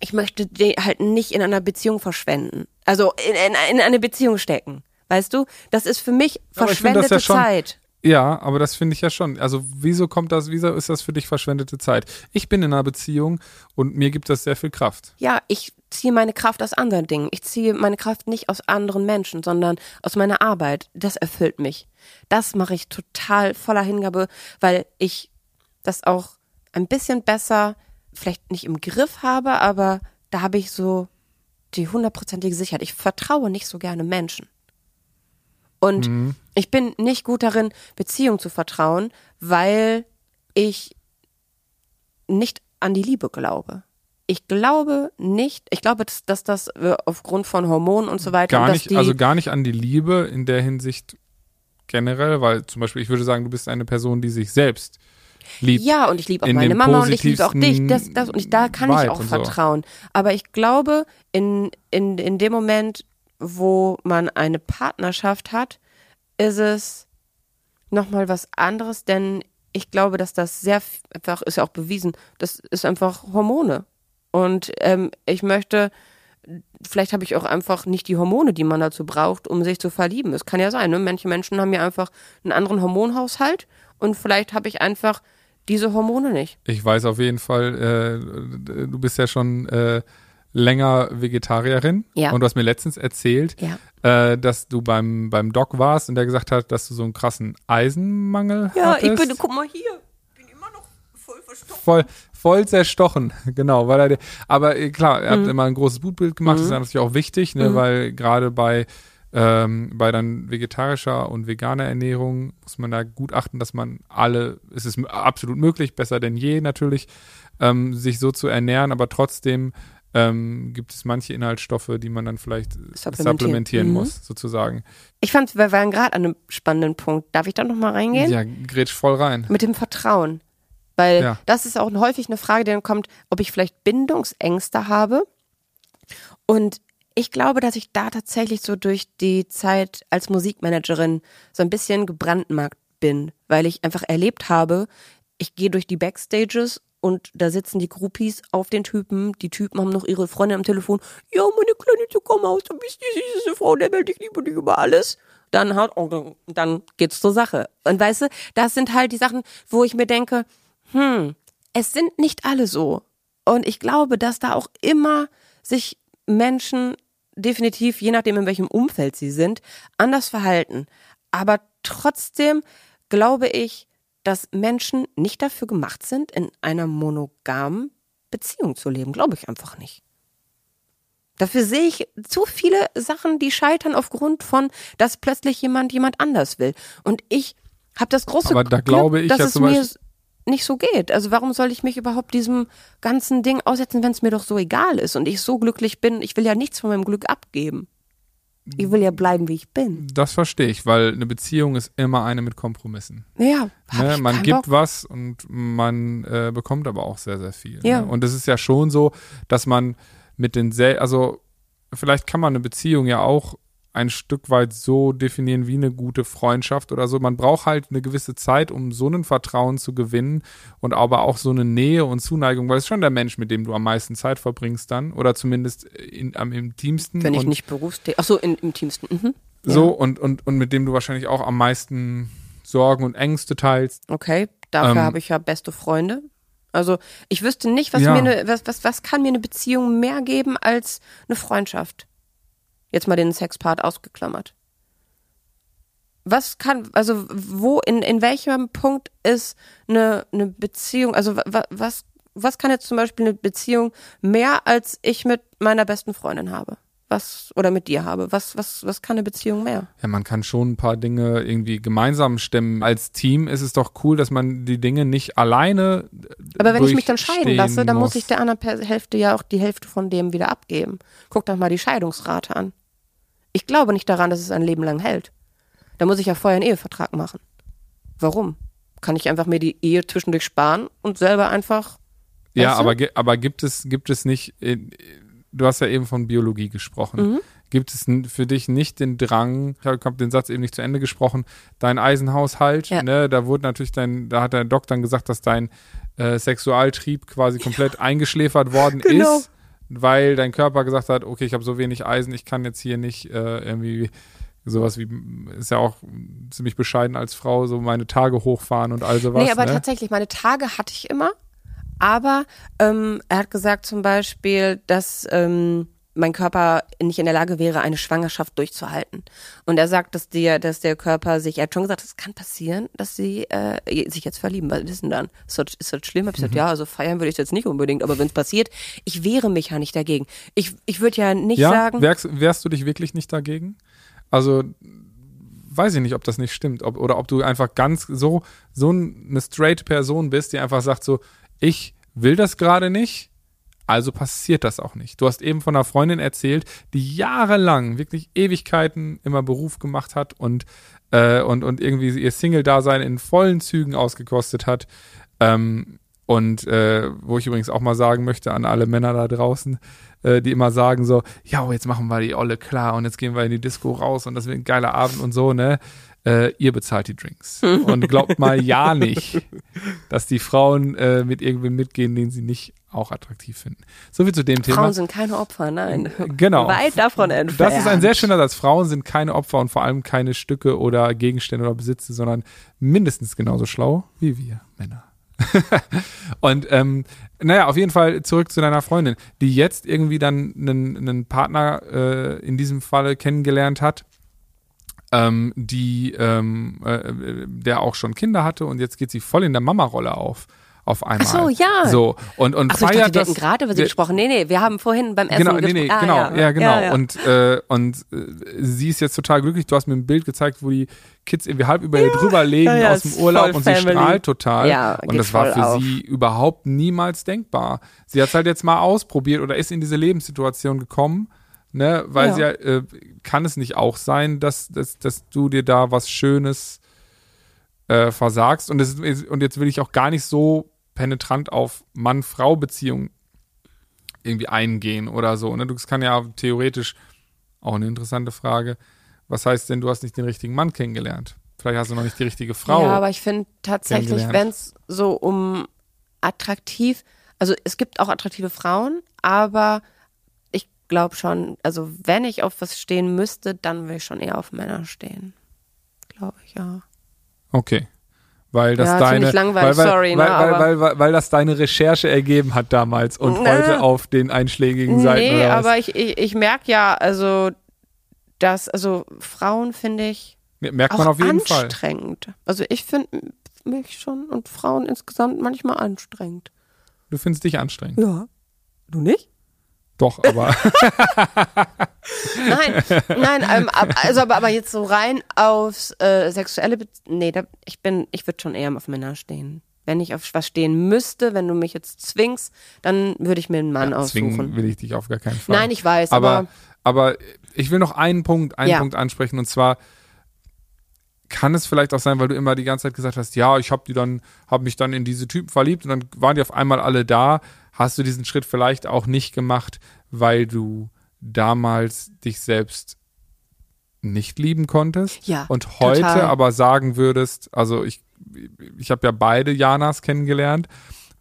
[SPEAKER 1] ich möchte die halt nicht in einer Beziehung verschwenden. Also in, in, in eine Beziehung stecken. Weißt du? Das ist für mich
[SPEAKER 2] ich find das
[SPEAKER 1] verschwendete
[SPEAKER 2] ja schon-
[SPEAKER 1] Zeit.
[SPEAKER 2] Ja, aber das finde ich ja schon. Also wieso kommt das, wieso ist das für dich verschwendete Zeit? Ich bin in einer Beziehung und mir gibt das sehr viel Kraft.
[SPEAKER 1] Ja, ich ziehe meine Kraft aus anderen Dingen. Ich ziehe meine Kraft nicht aus anderen Menschen, sondern aus meiner Arbeit. Das erfüllt mich. Das mache ich total voller Hingabe, weil ich das auch ein bisschen besser, vielleicht nicht im Griff habe, aber da habe ich so die hundertprozentige Sicherheit. Ich vertraue nicht so gerne Menschen. Und ich bin nicht gut darin, Beziehungen zu vertrauen, weil ich nicht an die Liebe glaube. Ich glaube nicht, ich glaube, dass, dass das äh, aufgrund von Hormonen und so weiter,
[SPEAKER 2] Gar nicht, also gar nicht an die Liebe in der Hinsicht generell, weil zum Beispiel ich würde sagen, du bist eine Person, die sich selbst liebt.
[SPEAKER 1] ja, und ich liebe auch
[SPEAKER 2] in
[SPEAKER 1] meine Mama und ich liebe auch dich, das, das, und ich, da kann ich
[SPEAKER 2] Vibe
[SPEAKER 1] auch
[SPEAKER 2] und so.
[SPEAKER 1] vertrauen. Aber ich glaube, in, in, in dem Moment, wo man eine Partnerschaft hat, ist es nochmal was anderes, denn ich glaube, dass das sehr einfach, ist ja auch bewiesen, das ist einfach Hormone. Und ähm, ich möchte, vielleicht habe ich auch einfach nicht die Hormone, die man dazu braucht, um sich zu verlieben. Es kann ja sein, ne? Manche Menschen haben ja einfach einen anderen Hormonhaushalt und vielleicht habe ich einfach diese Hormone nicht.
[SPEAKER 2] Ich weiß auf jeden Fall, äh, du bist ja schon äh, länger Vegetarierin.
[SPEAKER 1] Ja.
[SPEAKER 2] Und du hast mir letztens erzählt,
[SPEAKER 1] Ja.
[SPEAKER 2] äh, dass du beim, beim Doc warst und der gesagt hat, dass du so einen krassen Eisenmangel
[SPEAKER 1] Ja,
[SPEAKER 2] hattest.
[SPEAKER 1] ich bin, guck mal hier, bin immer noch voll verstopft.
[SPEAKER 2] voll, voll zerstochen, [laughs] genau, weil er, aber äh, klar, er
[SPEAKER 1] Mhm.
[SPEAKER 2] hat immer ein großes Blutbild gemacht, das ist natürlich auch wichtig, ne, weil gerade bei ähm, bei dann vegetarischer und veganer Ernährung muss man da gut achten, dass man alle, es ist absolut möglich, besser denn je natürlich, ähm, sich so zu ernähren, aber trotzdem ähm, gibt es manche Inhaltsstoffe, die man dann vielleicht
[SPEAKER 1] Supplementieren.
[SPEAKER 2] supplementieren
[SPEAKER 1] Mhm.
[SPEAKER 2] muss, sozusagen.
[SPEAKER 1] Ich fand, wir waren gerade an einem spannenden Punkt. Darf ich da noch mal reingehen?
[SPEAKER 2] Ja, grätsch voll rein.
[SPEAKER 1] Mit dem Vertrauen. Weil
[SPEAKER 2] Ja.
[SPEAKER 1] das ist auch häufig eine Frage, die dann kommt, ob ich vielleicht Bindungsängste habe. Und ich glaube, dass ich da tatsächlich so durch die Zeit als Musikmanagerin so ein bisschen gebrandmarkt bin, weil ich einfach erlebt habe, ich gehe durch die Backstages und da sitzen die Groupies auf den Typen. Die Typen haben noch ihre Freunde am Telefon. Ja, meine Kleine, du komm aus, du bist die süßeste Frau der Welt, ich liebe dich über alles. Dann haut, oh, dann geht's zur Sache. Und weißt du, das sind halt die Sachen, wo ich mir denke, hm, es sind nicht alle so. Und ich glaube, dass da auch immer sich Menschen definitiv, je nachdem in welchem Umfeld sie sind, anders verhalten. Aber trotzdem glaube ich, dass Menschen nicht dafür gemacht sind, in einer monogamen Beziehung zu leben. Glaube ich einfach nicht. Dafür sehe ich zu viele Sachen, die scheitern aufgrund von, dass plötzlich jemand jemand anders will. Und ich habe das große
[SPEAKER 2] Aber da
[SPEAKER 1] Glück,
[SPEAKER 2] glaube ich
[SPEAKER 1] dass
[SPEAKER 2] ja
[SPEAKER 1] es
[SPEAKER 2] zum
[SPEAKER 1] mir nicht so geht. Also warum soll ich mich überhaupt diesem ganzen Ding aussetzen, wenn es mir doch so egal ist und ich so glücklich bin? Ich will ja nichts von meinem Glück abgeben. Ich will ja bleiben, wie ich bin.
[SPEAKER 2] Das verstehe ich, weil eine Beziehung ist immer eine mit Kompromissen.
[SPEAKER 1] Ja,
[SPEAKER 2] Ne? Man gibt
[SPEAKER 1] Bock.
[SPEAKER 2] was und man äh, bekommt aber auch sehr, sehr viel.
[SPEAKER 1] Ja.
[SPEAKER 2] Ne? Und es ist ja schon so, dass man mit den also vielleicht kann man eine Beziehung ja auch ein Stück weit so definieren wie eine gute Freundschaft oder so. Man braucht halt eine gewisse Zeit, um so ein Vertrauen zu gewinnen und aber auch so eine Nähe und Zuneigung, weil es ist schon der Mensch, mit dem du am meisten Zeit verbringst dann oder zumindest in, am intimsten.
[SPEAKER 1] Wenn ich nicht berufstätig. Ach so, in, im Teamsten. Mhm.
[SPEAKER 2] so und, und, und mit dem du wahrscheinlich auch am meisten Sorgen und Ängste teilst.
[SPEAKER 1] Okay, dafür
[SPEAKER 2] Ähm.
[SPEAKER 1] habe ich ja beste Freunde. Also ich wüsste nicht, was
[SPEAKER 2] Ja.
[SPEAKER 1] mir eine, was, was, was kann mir eine Beziehung mehr geben als eine Freundschaft? Jetzt mal den Sexpart ausgeklammert. Was kann, also wo, in, in welchem Punkt ist eine, eine Beziehung, also wa, wa- was, was kann jetzt zum Beispiel eine Beziehung mehr als ich mit meiner besten Freundin habe? Was, oder mit dir habe? Was, was, was kann eine Beziehung mehr?
[SPEAKER 2] Ja, man kann schon ein paar Dinge irgendwie gemeinsam stemmen. Als Team ist es doch cool, dass man die Dinge nicht alleine.
[SPEAKER 1] Aber wenn ich mich dann scheiden lasse, dann muss
[SPEAKER 2] muss.
[SPEAKER 1] ich der anderen Hälfte ja auch die Hälfte von dem wieder abgeben. Guck doch mal die Scheidungsrate an. Ich glaube nicht daran, dass es ein Leben lang hält. Da muss ich ja vorher einen Ehevertrag machen. Warum? Kann ich einfach mir die Ehe zwischendurch sparen und selber einfach.
[SPEAKER 2] Ja, aber, aber gibt es, gibt es nicht, äh, du hast ja eben von Biologie gesprochen.
[SPEAKER 1] Mhm.
[SPEAKER 2] Gibt es für dich nicht den Drang, ich habe den Satz eben nicht zu Ende gesprochen, dein Eisenhaushalt,
[SPEAKER 1] Ja.
[SPEAKER 2] ne, da wurde natürlich dein, da hat dein Doc dann gesagt, dass dein äh, Sexualtrieb quasi komplett eingeschläfert worden [laughs]
[SPEAKER 1] Genau.
[SPEAKER 2] ist, weil dein Körper gesagt hat, okay, ich habe so wenig Eisen, ich kann jetzt hier nicht äh, irgendwie sowas wie, ist ja auch ziemlich bescheiden als Frau, so meine Tage hochfahren und all sowas.
[SPEAKER 1] nee, aber
[SPEAKER 2] ne?
[SPEAKER 1] tatsächlich, meine Tage hatte ich immer. Aber ähm, er hat gesagt zum Beispiel, dass ähm, mein Körper nicht in der Lage wäre, eine Schwangerschaft durchzuhalten. Und er sagt, dass der, dass der Körper sich, er hat schon gesagt, es kann passieren, dass sie äh, sich jetzt verlieben. Was ist denn dann? Ist das, ist das schlimm? Hab ich
[SPEAKER 2] Mhm.
[SPEAKER 1] gesagt, ja, also feiern würde ich jetzt nicht unbedingt, aber wenn es passiert, ich wehre mich ja nicht dagegen. Ich, ich würde ja nicht
[SPEAKER 2] ja,
[SPEAKER 1] sagen.
[SPEAKER 2] Wärst, wärst du dich wirklich nicht dagegen? Also weiß ich nicht, ob das nicht stimmt, ob, oder ob du einfach ganz so so eine straight Person bist, die einfach sagt so, ich will das gerade nicht, also passiert das auch nicht. Du hast eben von einer Freundin erzählt, die jahrelang, wirklich Ewigkeiten immer Beruf gemacht hat und äh, und und irgendwie ihr Single-Dasein in vollen Zügen ausgekostet hat. Ähm, und äh, wo ich übrigens auch mal sagen möchte an alle Männer da draußen, äh, die immer sagen so, ja, jetzt machen wir die Olle klar und jetzt gehen wir in die Disco raus und das wird ein geiler Abend und so, ne? Äh, ihr bezahlt die Drinks. [laughs] Und glaubt mal ja nicht, dass die Frauen äh, mit irgendwem mitgehen, den sie nicht auch attraktiv finden. So viel zu dem Thema.
[SPEAKER 1] Frauen sind keine Opfer, nein.
[SPEAKER 2] Genau.
[SPEAKER 1] Weit davon entfernt.
[SPEAKER 2] Das ist ein sehr schöner Satz. Frauen sind keine Opfer und vor allem keine Stücke oder Gegenstände oder Besitze, sondern mindestens genauso schlau wie wir Männer. [laughs] und ähm, naja, auf jeden Fall zurück zu deiner Freundin, die jetzt irgendwie dann einen, einen Partner äh, in diesem Falle kennengelernt hat, ähm, die ähm, äh, der auch schon Kinder hatte und jetzt geht sie voll in der Mama-Rolle auf. Auf einmal.
[SPEAKER 1] Ach so, ja.
[SPEAKER 2] So, und, und
[SPEAKER 1] Ach so, ich
[SPEAKER 2] feiert
[SPEAKER 1] dachte, wir
[SPEAKER 2] das.
[SPEAKER 1] hätten gerade über sie gesprochen. Nee, nee, wir haben vorhin beim Essen
[SPEAKER 2] Genau, nee, nee,
[SPEAKER 1] gespro- Ah,
[SPEAKER 2] genau, ja, genau.
[SPEAKER 1] Ja, ja.
[SPEAKER 2] Und, äh, und äh, sie ist jetzt total glücklich. Du hast mir ein Bild gezeigt, wo die Kids irgendwie halb über ihr drüber legen
[SPEAKER 1] Ja, ja,
[SPEAKER 2] aus dem Urlaub und sie
[SPEAKER 1] Family.
[SPEAKER 2] strahlt total.
[SPEAKER 1] Ja,
[SPEAKER 2] und das war für
[SPEAKER 1] auf.
[SPEAKER 2] sie überhaupt niemals denkbar. Sie hat halt jetzt mal ausprobiert oder ist in diese Lebenssituation gekommen, ne, weil
[SPEAKER 1] Ja.
[SPEAKER 2] sie ja, äh, kann es nicht auch sein, dass, dass, dass du dir da was Schönes äh, versagst. Und, das, und jetzt will ich auch gar nicht so penetrant auf Mann-Frau-Beziehungen irgendwie eingehen oder so. Ne? Das kann ja theoretisch auch eine interessante Frage. Was heißt denn, du hast nicht den richtigen Mann kennengelernt? Vielleicht hast du noch nicht die richtige Frau.
[SPEAKER 1] Ja, aber ich finde tatsächlich, wenn es so um attraktiv, also es gibt auch attraktive Frauen, aber ich glaube schon, also wenn ich auf was stehen müsste, dann will ich schon eher auf Männer stehen. Glaube ich, ja.
[SPEAKER 2] Okay. Weil das
[SPEAKER 1] Ja,
[SPEAKER 2] deine, weil, weil,
[SPEAKER 1] sorry, ne,
[SPEAKER 2] weil, weil,
[SPEAKER 1] aber-
[SPEAKER 2] weil, weil, weil das deine Recherche ergeben hat damals und
[SPEAKER 1] Na.
[SPEAKER 2] heute auf den einschlägigen Seiten
[SPEAKER 1] Nee, aber ich, ich, ich merke ja, also, dass, also Frauen finde ich
[SPEAKER 2] merkt man auf jeden Fall.
[SPEAKER 1] anstrengend. Also ich finde mich schon und Frauen insgesamt manchmal anstrengend.
[SPEAKER 2] Du findest dich anstrengend.
[SPEAKER 1] Ja. Du nicht?
[SPEAKER 2] Doch, aber [laughs] [laughs]
[SPEAKER 1] Nein, nein, ähm, ab- also aber, aber jetzt so rein aufs äh, sexuelle, Be nee, da, ich bin, ich würde schon eher auf Männer stehen. Wenn ich auf was stehen müsste, wenn du mich jetzt zwingst, dann würde ich mir einen Mann
[SPEAKER 2] zwingen
[SPEAKER 1] aussuchen.
[SPEAKER 2] will ich dich auf gar keinen Fall.
[SPEAKER 1] Nein, ich weiß,
[SPEAKER 2] aber,
[SPEAKER 1] aber,
[SPEAKER 2] aber ich will noch einen Punkt, einen
[SPEAKER 1] Ja.
[SPEAKER 2] Punkt ansprechen und zwar kann es vielleicht auch sein, weil du immer die ganze Zeit gesagt hast, ja, ich habe die dann, habe mich dann in diese Typen verliebt und dann waren die auf einmal alle da. Hast du diesen Schritt vielleicht auch nicht gemacht, weil du damals dich selbst nicht lieben konntest
[SPEAKER 1] Ja,
[SPEAKER 2] und heute
[SPEAKER 1] total.
[SPEAKER 2] aber sagen würdest, also ich, ich habe ja beide Janas kennengelernt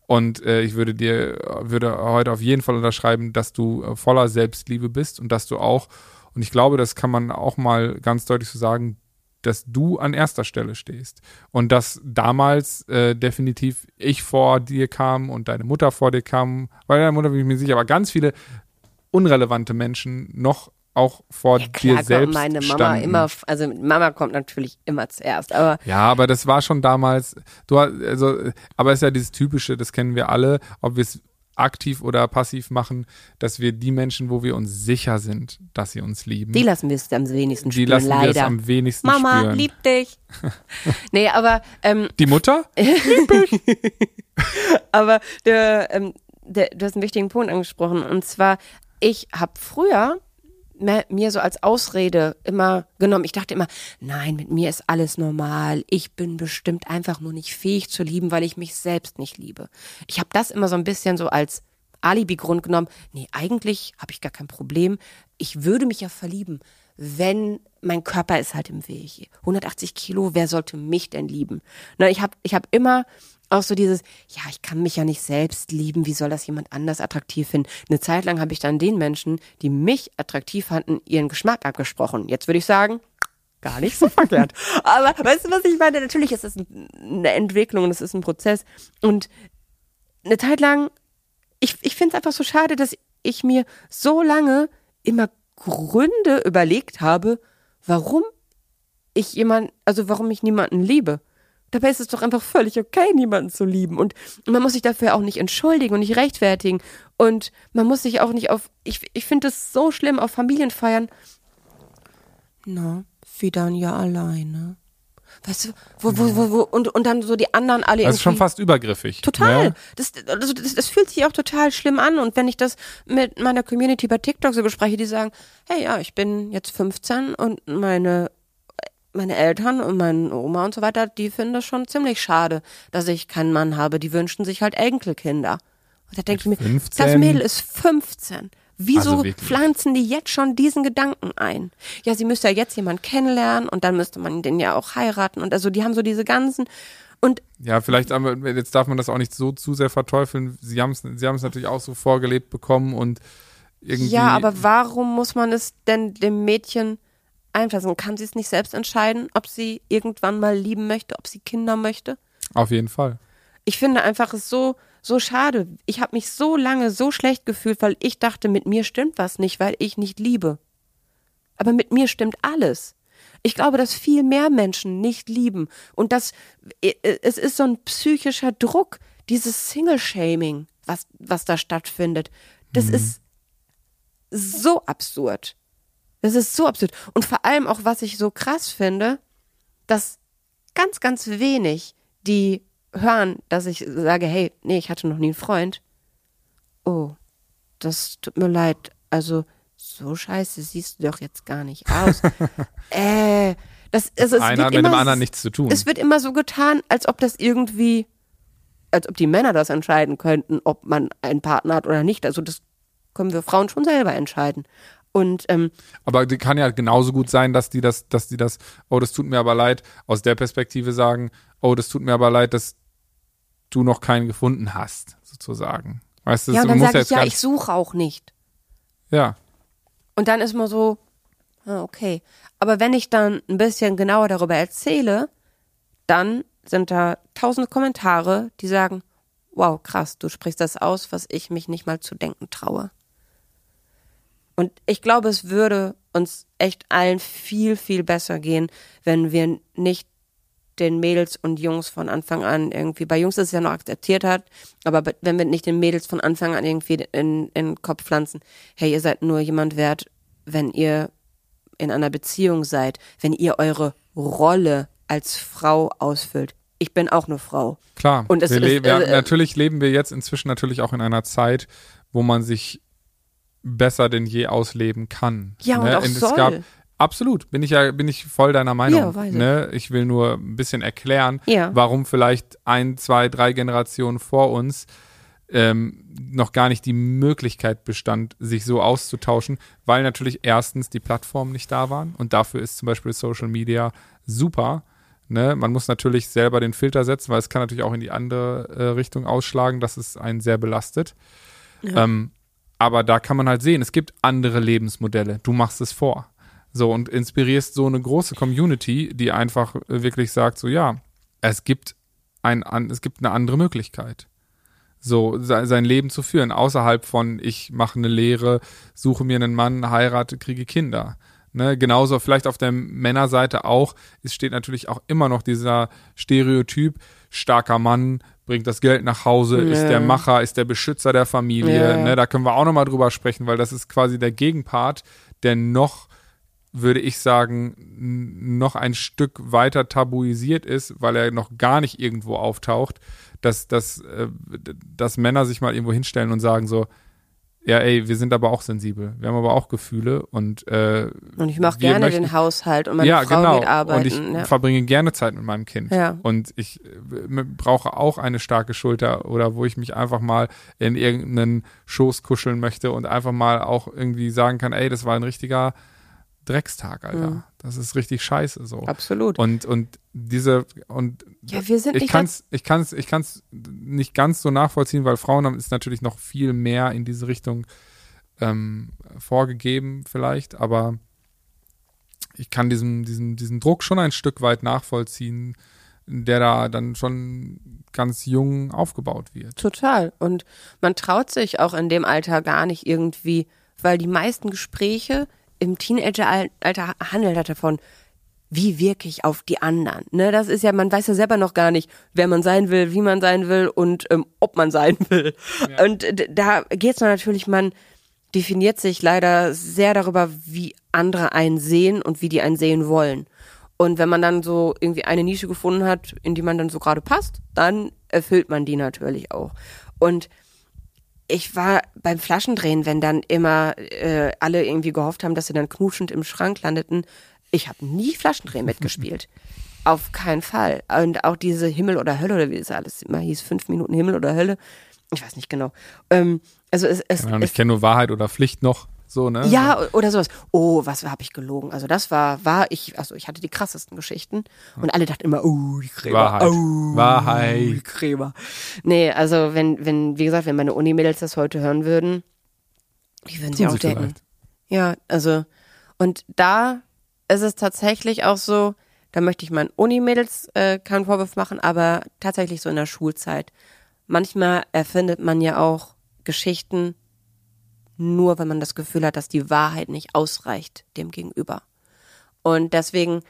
[SPEAKER 2] und äh, ich würde dir, würde heute auf jeden Fall unterschreiben, dass du äh, voller Selbstliebe bist und dass du auch, und ich glaube, das kann man auch mal ganz deutlich so sagen, dass du an erster Stelle stehst. Und dass damals äh, definitiv ich vor dir kam und deine Mutter vor dir kam, weil deine Mutter bin ich mir sicher, aber ganz viele unrelevante Menschen noch auch vor
[SPEAKER 1] ja,
[SPEAKER 2] dir
[SPEAKER 1] klar kommt
[SPEAKER 2] selbst
[SPEAKER 1] meine Mama
[SPEAKER 2] standen.
[SPEAKER 1] immer, also Mama kommt natürlich immer zuerst, aber
[SPEAKER 2] Ja, aber das war schon damals, du hast- also, aber es ist ja dieses typische, das kennen wir alle, ob wir es aktiv oder passiv machen, dass wir die Menschen, wo wir uns sicher sind, dass sie uns lieben,
[SPEAKER 1] die lassen wir es am wenigsten
[SPEAKER 2] die
[SPEAKER 1] spüren,
[SPEAKER 2] lassen wir es
[SPEAKER 1] leider.
[SPEAKER 2] am wenigsten
[SPEAKER 1] Mama
[SPEAKER 2] spüren.
[SPEAKER 1] liebt dich. [laughs] nee, aber ähm,
[SPEAKER 2] die Mutter? [laughs]
[SPEAKER 1] Aber der, ähm, der, du hast einen wichtigen Punkt angesprochen. Und zwar, ich habe früher mir so als Ausrede immer genommen. Ich dachte immer, nein, mit mir ist alles normal. Ich bin bestimmt einfach nur nicht fähig zu lieben, weil ich mich selbst nicht liebe. Ich habe das immer so ein bisschen so als Alibi-Grund genommen. Nee, eigentlich habe ich gar kein Problem. Ich würde mich ja verlieben, wenn mein Körper ist halt im Weg. 180 Kilo, wer sollte mich denn lieben? Na, ich habe ich hab immer auch so dieses, ja, ich kann mich ja nicht selbst lieben, wie soll das jemand anders attraktiv finden? Eine Zeit lang habe ich dann den Menschen, die mich attraktiv fanden, ihren Geschmack abgesprochen. Jetzt würde ich sagen, gar nicht so [laughs] verkehrt. Aber weißt du, was ich meine? Natürlich ist es ein- eine Entwicklung und es ist ein Prozess. Und eine Zeit lang, ich, ich finde es einfach so schade, dass ich mir so lange immer Gründe überlegt habe, warum ich jemand, also warum ich niemanden liebe. Dabei ist es doch einfach völlig okay, niemanden zu lieben. Und man muss sich dafür auch nicht entschuldigen und nicht rechtfertigen. Und man muss sich auch nicht auf, ich, ich finde es so schlimm, auf Familienfeiern. Na, wie dann ja alleine. Weißt du, wo, wo, wo, wo, und, und dann so die anderen alle
[SPEAKER 2] Das ist schon fast übergriffig.
[SPEAKER 1] Total.
[SPEAKER 2] Ne?
[SPEAKER 1] Das, also das, das fühlt sich auch total schlimm an. Und wenn ich das mit meiner Community bei TikTok so bespreche, die sagen, hey, ja, ich bin jetzt 15 und meine, meine Eltern und meine Oma und so weiter, die finden das schon ziemlich schade, dass ich keinen Mann habe. Die wünschen sich halt Enkelkinder. Und da denke ich mir,
[SPEAKER 2] 15?
[SPEAKER 1] das Mädel ist 15. Wieso
[SPEAKER 2] Also
[SPEAKER 1] pflanzen die jetzt schon diesen Gedanken ein? Ja, sie müsste ja jetzt jemanden kennenlernen und dann müsste man den ja auch heiraten. Und also die haben so diese ganzen und
[SPEAKER 2] Ja, vielleicht, aber jetzt darf man das auch nicht so zu sehr verteufeln. Sie haben es sie haben's natürlich auch so vorgelebt bekommen und irgendwie.
[SPEAKER 1] Ja, aber warum muss man es denn dem Mädchen einpflanzen? Kann sie es nicht selbst entscheiden, ob sie irgendwann mal lieben möchte, ob sie Kinder möchte?
[SPEAKER 2] Auf jeden Fall.
[SPEAKER 1] Ich finde einfach es so so schade. Ich habe mich so lange so schlecht gefühlt, weil ich dachte, mit mir stimmt was nicht, weil ich nicht liebe. Aber mit mir stimmt alles. Ich glaube, dass viel mehr Menschen nicht lieben und dass äh, es ist so ein psychischer Druck, dieses Single-Shaming, was was da stattfindet. Das ist so absurd. Das ist so absurd. Und vor allem auch, was ich so krass finde, dass ganz, ganz wenig, die hören, dass ich sage, hey, nee, ich hatte noch nie einen Freund. Oh, das tut mir leid. Also, so scheiße siehst du doch jetzt gar nicht aus. [laughs] äh, das, also es
[SPEAKER 2] Einer
[SPEAKER 1] wird
[SPEAKER 2] hat mit
[SPEAKER 1] immer,
[SPEAKER 2] dem anderen nichts zu tun.
[SPEAKER 1] Es wird immer so getan, als ob das irgendwie, als ob die Männer das entscheiden könnten, ob man einen Partner hat oder nicht. Also das können wir Frauen schon selber entscheiden. Und ähm,
[SPEAKER 2] Aber die kann ja genauso gut sein, dass die das, dass die das, oh, das tut mir aber leid, aus der Perspektive sagen, oh, das tut mir aber leid, dass du noch keinen gefunden hast, sozusagen. Weißt du,
[SPEAKER 1] ja,
[SPEAKER 2] du
[SPEAKER 1] und dann sage ich, ja, ich suche auch nicht.
[SPEAKER 2] ja,
[SPEAKER 1] Und dann ist man so, ah, okay. Aber wenn ich dann ein bisschen genauer darüber erzähle, dann sind da tausende Kommentare, die sagen, wow, krass, du sprichst das aus, was ich mich nicht mal zu denken traue. Und ich glaube, es würde uns echt allen viel, viel besser gehen, wenn wir nicht den Mädels und Jungs von Anfang an irgendwie, bei Jungs ist es ja noch akzeptiert hat, aber wenn wir nicht den Mädels von Anfang an irgendwie in, in den Kopf pflanzen, hey, ihr seid nur jemand wert, wenn ihr in einer Beziehung seid, wenn ihr eure Rolle als Frau ausfüllt. Ich bin auch eine Frau.
[SPEAKER 2] Klar.
[SPEAKER 1] Und es
[SPEAKER 2] wir
[SPEAKER 1] ist,
[SPEAKER 2] le- wir,
[SPEAKER 1] äh,
[SPEAKER 2] natürlich leben wir jetzt inzwischen natürlich auch in einer Zeit, wo man sich besser denn je ausleben kann.
[SPEAKER 1] Ja, und
[SPEAKER 2] ne?
[SPEAKER 1] auch
[SPEAKER 2] es
[SPEAKER 1] soll.
[SPEAKER 2] gab absolut, bin ich ja bin ich voll deiner Meinung.
[SPEAKER 1] Ja, weiß ich.
[SPEAKER 2] ne? ich will nur ein bisschen erklären,
[SPEAKER 1] Ja.
[SPEAKER 2] warum vielleicht ein, zwei, drei Generationen vor uns ähm, noch gar nicht die Möglichkeit bestand, sich so auszutauschen, weil natürlich erstens die Plattformen nicht da waren und dafür ist zum Beispiel Social Media super. Ne? Man muss natürlich selber den Filter setzen, weil es kann natürlich auch in die andere äh, Richtung ausschlagen, dass es einen sehr belastet. Ähm, aber da kann man halt sehen, es gibt andere Lebensmodelle. Du machst es vor. So und inspirierst so eine große Community, die einfach wirklich sagt, so ja, es gibt ein, es gibt eine andere Möglichkeit so se- sein Leben zu führen, außerhalb von ich mache eine Lehre, suche mir einen Mann, heirate, kriege Kinder. Ne, genauso vielleicht auf der Männerseite auch, es steht natürlich auch immer noch dieser Stereotyp, starker Mann, bringt das Geld nach Hause, ist
[SPEAKER 1] Ja.
[SPEAKER 2] der Macher, ist der Beschützer der Familie.
[SPEAKER 1] Ja.
[SPEAKER 2] Ne, da können wir auch nochmal drüber sprechen, weil das ist quasi der Gegenpart, der noch würde ich sagen, noch ein Stück weiter tabuisiert ist, weil er noch gar nicht irgendwo auftaucht, dass, dass, äh, dass Männer sich mal irgendwo hinstellen und sagen so, ja, ey, wir sind aber auch sensibel, wir haben aber auch Gefühle und äh,
[SPEAKER 1] Und ich mache gerne
[SPEAKER 2] möchten-
[SPEAKER 1] den Haushalt und meine
[SPEAKER 2] ja,
[SPEAKER 1] Frau
[SPEAKER 2] genau.
[SPEAKER 1] geht arbeiten.
[SPEAKER 2] und ich
[SPEAKER 1] ja.
[SPEAKER 2] verbringe gerne Zeit mit meinem Kind.
[SPEAKER 1] Ja.
[SPEAKER 2] Und ich äh, brauche auch eine starke Schulter oder wo ich mich einfach mal in irgendeinen Schoß kuscheln möchte und einfach mal auch irgendwie sagen kann, ey, das war ein richtiger Dreckstag, Alter.
[SPEAKER 1] Mhm.
[SPEAKER 2] Das ist richtig scheiße so.
[SPEAKER 1] Absolut.
[SPEAKER 2] Und und diese und
[SPEAKER 1] ja, wir sind
[SPEAKER 2] ich
[SPEAKER 1] nicht
[SPEAKER 2] kann's ich kann's ich kann's nicht ganz so nachvollziehen, weil Frauen haben ist natürlich noch viel mehr in diese Richtung ähm, vorgegeben vielleicht, aber ich kann diesen diesen diesen Druck schon ein Stück weit nachvollziehen, der da dann schon ganz jung aufgebaut wird.
[SPEAKER 1] Total. Und man traut sich auch in dem Alter gar nicht irgendwie, weil die meisten Gespräche im Teenageralter handeln halt davon, wie wirke ich auf die anderen. Ne, das ist ja, man weiß ja selber noch gar nicht, wer man sein will, wie man sein will und ähm, ob man sein [laughs] will. Und d- da geht's natürlich, man definiert sich leider sehr darüber, wie andere einen sehen und wie die einen sehen wollen. Und wenn man dann so irgendwie eine Nische gefunden hat, in die man dann so gerade passt, dann erfüllt man die natürlich auch. Und ich war beim Flaschendrehen, wenn dann immer äh, alle irgendwie gehofft haben, dass sie dann knutschend im Schrank landeten. Ich habe nie Flaschendrehen mitgespielt. [laughs] Auf keinen Fall. Und auch diese Himmel oder Hölle oder wie es alles immer hieß, fünf Minuten Himmel oder Hölle. Ich weiß nicht genau. Ähm, also es, es
[SPEAKER 2] ich kenne nur Wahrheit oder Pflicht noch so, ne?
[SPEAKER 1] ja, oder sowas. Oh, was habe ich gelogen? Also das war, war ich, also ich hatte die krassesten Geschichten und alle dachten immer, oh, die Krämer.
[SPEAKER 2] Wahrheit.
[SPEAKER 1] Oh,
[SPEAKER 2] Wahrheit.
[SPEAKER 1] Die Krämer. Nee, also wenn, wenn, wie gesagt, wenn meine Uni-Mädels das heute hören würden, die würden sie auch denken. Ja, also, und da ist es tatsächlich auch so, da möchte ich meinen Uni-Mädels äh, keinen Vorwurf machen, aber tatsächlich so in der Schulzeit. Manchmal erfindet man ja auch Geschichten, nur wenn man das Gefühl hat, dass die Wahrheit nicht ausreicht dem Gegenüber. Und deswegen,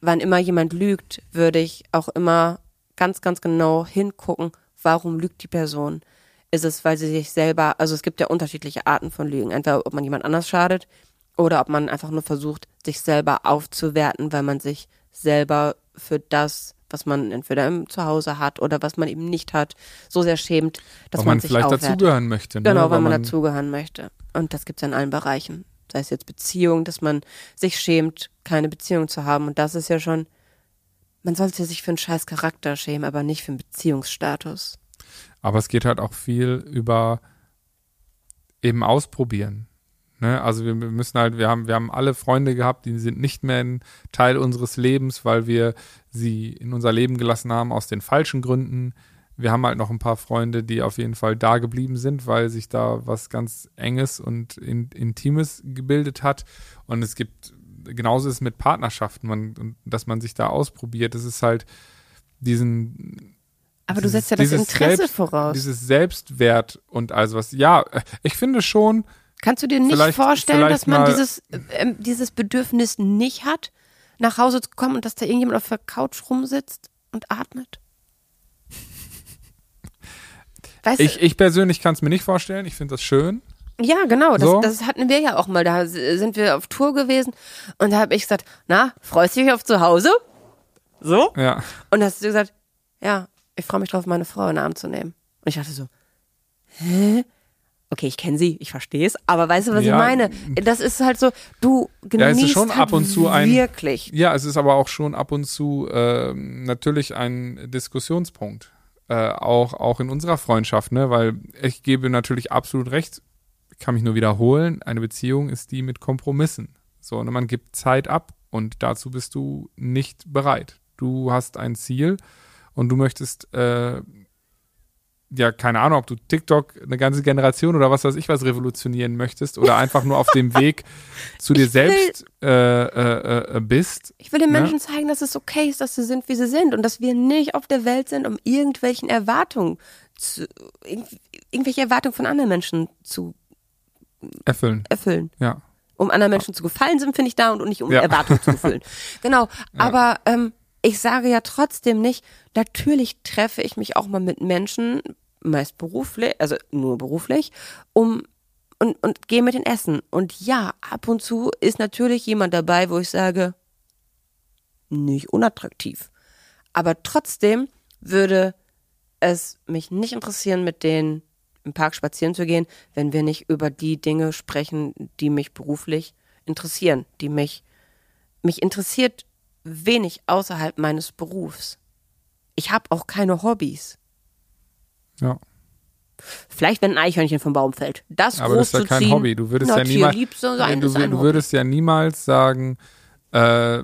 [SPEAKER 1] wann immer jemand lügt, würde ich auch immer ganz, ganz genau hingucken, warum lügt die Person. Ist es, weil sie sich selber, also es gibt ja unterschiedliche Arten von Lügen. Entweder ob man jemand anders schadet oder ob man einfach nur versucht, sich selber aufzuwerten, weil man sich selber für das, was man entweder im Zuhause hat oder was man eben nicht hat, so sehr schämt, dass
[SPEAKER 2] Weil
[SPEAKER 1] man,
[SPEAKER 2] man
[SPEAKER 1] sich
[SPEAKER 2] vielleicht
[SPEAKER 1] aufwertet.
[SPEAKER 2] dazugehören möchte. Ne?
[SPEAKER 1] Genau, weil man, dazugehören möchte. Und das gibt's ja in allen Bereichen. Sei es jetzt Beziehung, dass man sich schämt, keine Beziehung zu haben. Und das ist ja schon, man sollte sich für einen scheiß Charakter schämen, aber nicht für einen Beziehungsstatus.
[SPEAKER 2] Aber es geht halt auch viel über eben ausprobieren. Ne? Also wir müssen halt, wir haben, wir haben alle Freunde gehabt, die sind nicht mehr ein Teil unseres Lebens, weil wir sie in unser Leben gelassen haben aus den falschen Gründen. Wir haben halt noch ein paar Freunde, die auf jeden Fall da geblieben sind, weil sich da was ganz Enges und in, Intimes gebildet hat. Und es gibt, genauso ist es mit Partnerschaften, man, dass man sich da ausprobiert. Das ist halt, diesen
[SPEAKER 1] Aber du
[SPEAKER 2] dieses-
[SPEAKER 1] setzt ja das Interesse
[SPEAKER 2] Selbst-
[SPEAKER 1] voraus.
[SPEAKER 2] Dieses Selbstwert und also was. Ja, ich finde schon,
[SPEAKER 1] Kannst du dir nicht
[SPEAKER 2] Vielleicht-
[SPEAKER 1] vorstellen,
[SPEAKER 2] vielleicht
[SPEAKER 1] dass man dieses, ähm, dieses Bedürfnis nicht hat, nach Hause zu kommen und dass da irgendjemand auf der Couch rumsitzt und atmet? [laughs] Weißt
[SPEAKER 2] ich, ich persönlich kann es mir nicht vorstellen. Ich finde das schön.
[SPEAKER 1] ja, genau, das,
[SPEAKER 2] So.
[SPEAKER 1] das hatten wir ja auch mal. Da sind wir auf Tour gewesen und da habe ich gesagt, na, freust du dich auf zu Hause? So?
[SPEAKER 2] Ja.
[SPEAKER 1] Und da hast du gesagt, ja, ich freue mich drauf, meine Frau in den Arm zu nehmen. Und ich dachte so, hä? Okay, ich kenne sie, ich verstehe es, aber weißt du, was
[SPEAKER 2] Ja.
[SPEAKER 1] ich meine? Das ist halt so, du
[SPEAKER 2] Ja,
[SPEAKER 1] genießt
[SPEAKER 2] es ist schon
[SPEAKER 1] halt
[SPEAKER 2] ab und zu ein-
[SPEAKER 1] wirklich.
[SPEAKER 2] Ja, es ist aber auch schon ab und zu ähm, natürlich ein Diskussionspunkt. Äh, auch, auch in unserer Freundschaft, ne? Weil ich gebe natürlich absolut recht, ich kann mich nur wiederholen, eine Beziehung ist die mit Kompromissen. So, ne? man gibt Zeit ab und dazu bist du nicht bereit. Du hast ein Ziel und du möchtest äh, ja, keine Ahnung, ob du TikTok eine ganze Generation oder was weiß ich was revolutionieren möchtest oder einfach nur auf dem Weg [laughs] zu dir
[SPEAKER 1] Ich will-
[SPEAKER 2] selbst äh, äh, äh, bist.
[SPEAKER 1] Ich will den
[SPEAKER 2] Ne?
[SPEAKER 1] Menschen zeigen, dass es okay ist, dass sie sind, wie sie sind und dass wir nicht auf der Welt sind, um irgendwelchen Erwartungen zu, irg- irgendwelche Erwartungen von anderen Menschen zu
[SPEAKER 2] Erfüllen.
[SPEAKER 1] erfüllen.
[SPEAKER 2] Ja.
[SPEAKER 1] Um anderen Menschen zu gefallen sind, finde ich da und nicht um
[SPEAKER 2] Ja.
[SPEAKER 1] Erwartungen zu erfüllen. [laughs] Genau. Aber ähm, ich sage ja trotzdem nicht, natürlich treffe ich mich auch mal mit Menschen, meist beruflich, also nur beruflich, um und, und gehe mit den Essen. Und ja, ab und zu ist natürlich jemand dabei, wo ich sage, nicht unattraktiv. Aber trotzdem würde es mich nicht interessieren, mit denen im Park spazieren zu gehen, wenn wir nicht über die Dinge sprechen, die mich beruflich interessieren, die mich, mich interessiert wenig außerhalb meines Berufs. Ich habe auch keine Hobbys.
[SPEAKER 2] Ja.
[SPEAKER 1] Vielleicht, wenn ein Eichhörnchen vom Baum fällt. Das
[SPEAKER 2] Aber das ist ja kein
[SPEAKER 1] ziehen,
[SPEAKER 2] Hobby. Du würdest ja niemals,
[SPEAKER 1] sein,
[SPEAKER 2] du, du würdest ja niemals sagen, äh,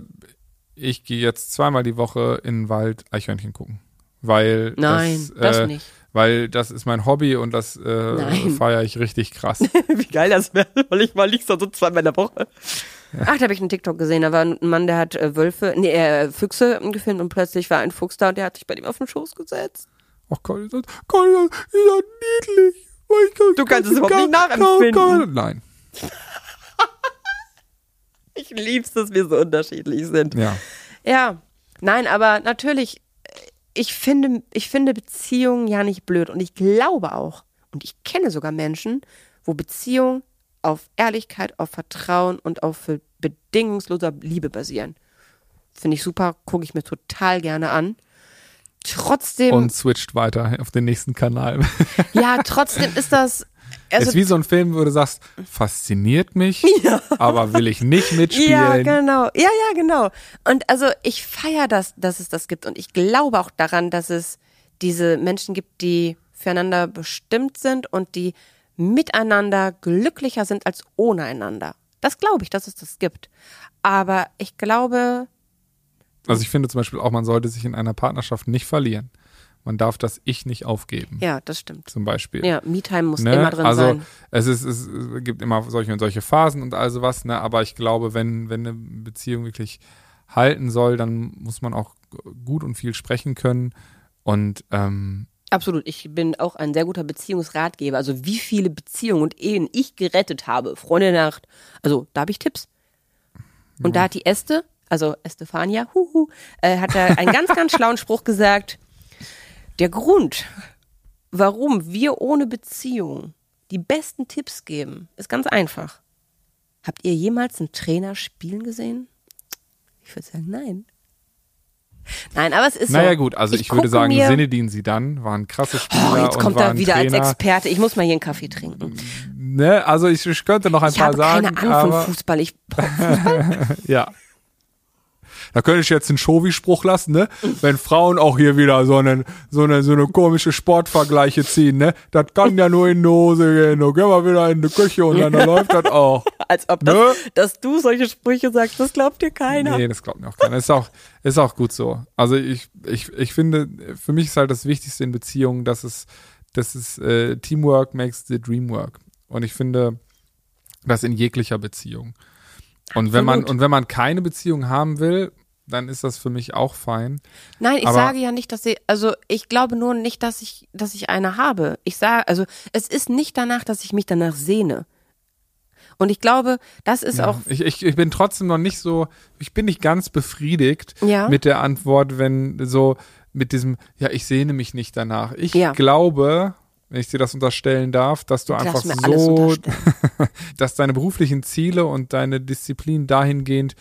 [SPEAKER 2] ich gehe jetzt zweimal die Woche in den Wald Eichhörnchen gucken. Weil
[SPEAKER 1] Nein,
[SPEAKER 2] das,
[SPEAKER 1] das
[SPEAKER 2] äh,
[SPEAKER 1] nicht.
[SPEAKER 2] Weil das ist mein Hobby und das äh, feiere ich richtig krass. [laughs]
[SPEAKER 1] Wie geil das wäre, weil ich mal liegst so zweimal in der Woche. Ach, da habe ich einen TikTok gesehen, da war ein Mann, der hat äh, Wölfe, nee, äh, Füchse gefilmt und plötzlich war ein Fuchs da und der hat sich bei ihm auf den Schoß gesetzt.
[SPEAKER 2] Ach Gott, ist das, Gott, ist das ist das niedlich. Mein Gott,
[SPEAKER 1] Du kannst es überhaupt nicht nachempfinden.
[SPEAKER 2] Gott. Nein. [laughs]
[SPEAKER 1] Ich lieb's, dass wir so unterschiedlich sind.
[SPEAKER 2] Ja.
[SPEAKER 1] Ja, nein, aber natürlich, ich finde, ich finde Beziehungen ja nicht blöd und ich glaube auch, und ich kenne sogar Menschen, wo Beziehungen auf Ehrlichkeit, auf Vertrauen und auf äh, bedingungsloser Liebe basieren. Finde ich super, gucke ich mir total gerne an. Trotzdem,
[SPEAKER 2] Und switcht weiter auf den nächsten Kanal. [laughs]
[SPEAKER 1] ja, trotzdem ist das, also
[SPEAKER 2] ist wie so ein Film, wo du sagst, fasziniert mich, [laughs] aber will ich nicht mitspielen.
[SPEAKER 1] Ja, genau. Ja, ja, genau. Und also ich feiere das, dass es das gibt. Und ich glaube auch daran, dass es diese Menschen gibt, die füreinander bestimmt sind und die miteinander glücklicher sind als ohne einander. Das glaube ich, dass es das gibt. Aber ich glaube,
[SPEAKER 2] Also ich finde zum Beispiel auch, man sollte sich in einer Partnerschaft nicht verlieren. Man darf das Ich nicht aufgeben,
[SPEAKER 1] ja, das stimmt.
[SPEAKER 2] zum Beispiel.
[SPEAKER 1] Ja, Me-Time muss
[SPEAKER 2] Ne?
[SPEAKER 1] immer drin
[SPEAKER 2] also
[SPEAKER 1] sein.
[SPEAKER 2] es ist, es gibt immer solche und solche Phasen und all sowas, ne? Aber ich glaube, wenn, wenn eine Beziehung wirklich halten soll, dann muss man auch gut und viel sprechen können. Und ähm,
[SPEAKER 1] Absolut. Ich bin auch ein sehr guter Beziehungsratgeber. Also wie viele Beziehungen und Ehen ich gerettet habe. Freunde Nacht. Also da habe ich Tipps. Und da hat die Este, also Estefania, huhu, äh, hat da einen ganz, ganz schlauen Spruch gesagt. Der Grund, warum wir ohne Beziehung die besten Tipps geben, ist ganz einfach. Habt ihr jemals einen Trainer spielen gesehen? Ich würde sagen, nein. Nein, aber es ist so.
[SPEAKER 2] naja gut, also ich, würde
[SPEAKER 1] gucke
[SPEAKER 2] sagen, Sinedin Sidan war ein krasser Spieler
[SPEAKER 1] Oh, jetzt kommt er wieder
[SPEAKER 2] Trainer.
[SPEAKER 1] als Experte. Ich muss mal hier einen Kaffee trinken.
[SPEAKER 2] Ne? Also ich, ich könnte noch ein
[SPEAKER 1] Ich
[SPEAKER 2] paar
[SPEAKER 1] habe
[SPEAKER 2] sagen,
[SPEAKER 1] keine Ahnung von Fußball. Ich, [laughs]
[SPEAKER 2] ja. Da könnte ich jetzt einen Shovi-Spruch lassen, ne? Wenn Frauen auch hier wieder so eine, so eine, so eine komische Sportvergleiche ziehen, ne? Das kann ja nur in die Hose gehen. Du geh mal wieder in die Küche und dann [laughs] läuft das auch.
[SPEAKER 1] als ob
[SPEAKER 2] Ne?
[SPEAKER 1] das, dass du solche Sprüche sagst, das glaubt dir keiner.
[SPEAKER 2] Nee, das glaubt mir auch keiner. Ist auch, ist auch gut so. Also ich, ich, ich finde, für mich ist halt das Wichtigste in Beziehungen, dass es, dass es äh, Teamwork makes the dream work. Und ich finde, das in jeglicher Beziehung. Und wenn man, und wenn man keine Beziehung haben will, dann ist das für mich auch fein.
[SPEAKER 1] Nein, ich
[SPEAKER 2] Aber-
[SPEAKER 1] sage ja nicht, dass sie, also ich glaube nur nicht, dass ich, dass ich eine habe. Ich sage, also es ist nicht danach, dass ich mich danach sehne. Und ich glaube, das ist
[SPEAKER 2] Ja,
[SPEAKER 1] auch,
[SPEAKER 2] ich, ich, ich bin trotzdem noch nicht so, ich bin nicht ganz befriedigt
[SPEAKER 1] Ja.
[SPEAKER 2] mit der Antwort, wenn so mit diesem, ja, ich sehne mich nicht danach. Ich
[SPEAKER 1] Ja.
[SPEAKER 2] glaube, wenn ich dir das unterstellen darf, dass du einfach so, [laughs] dass deine beruflichen Ziele und deine Disziplin dahingehend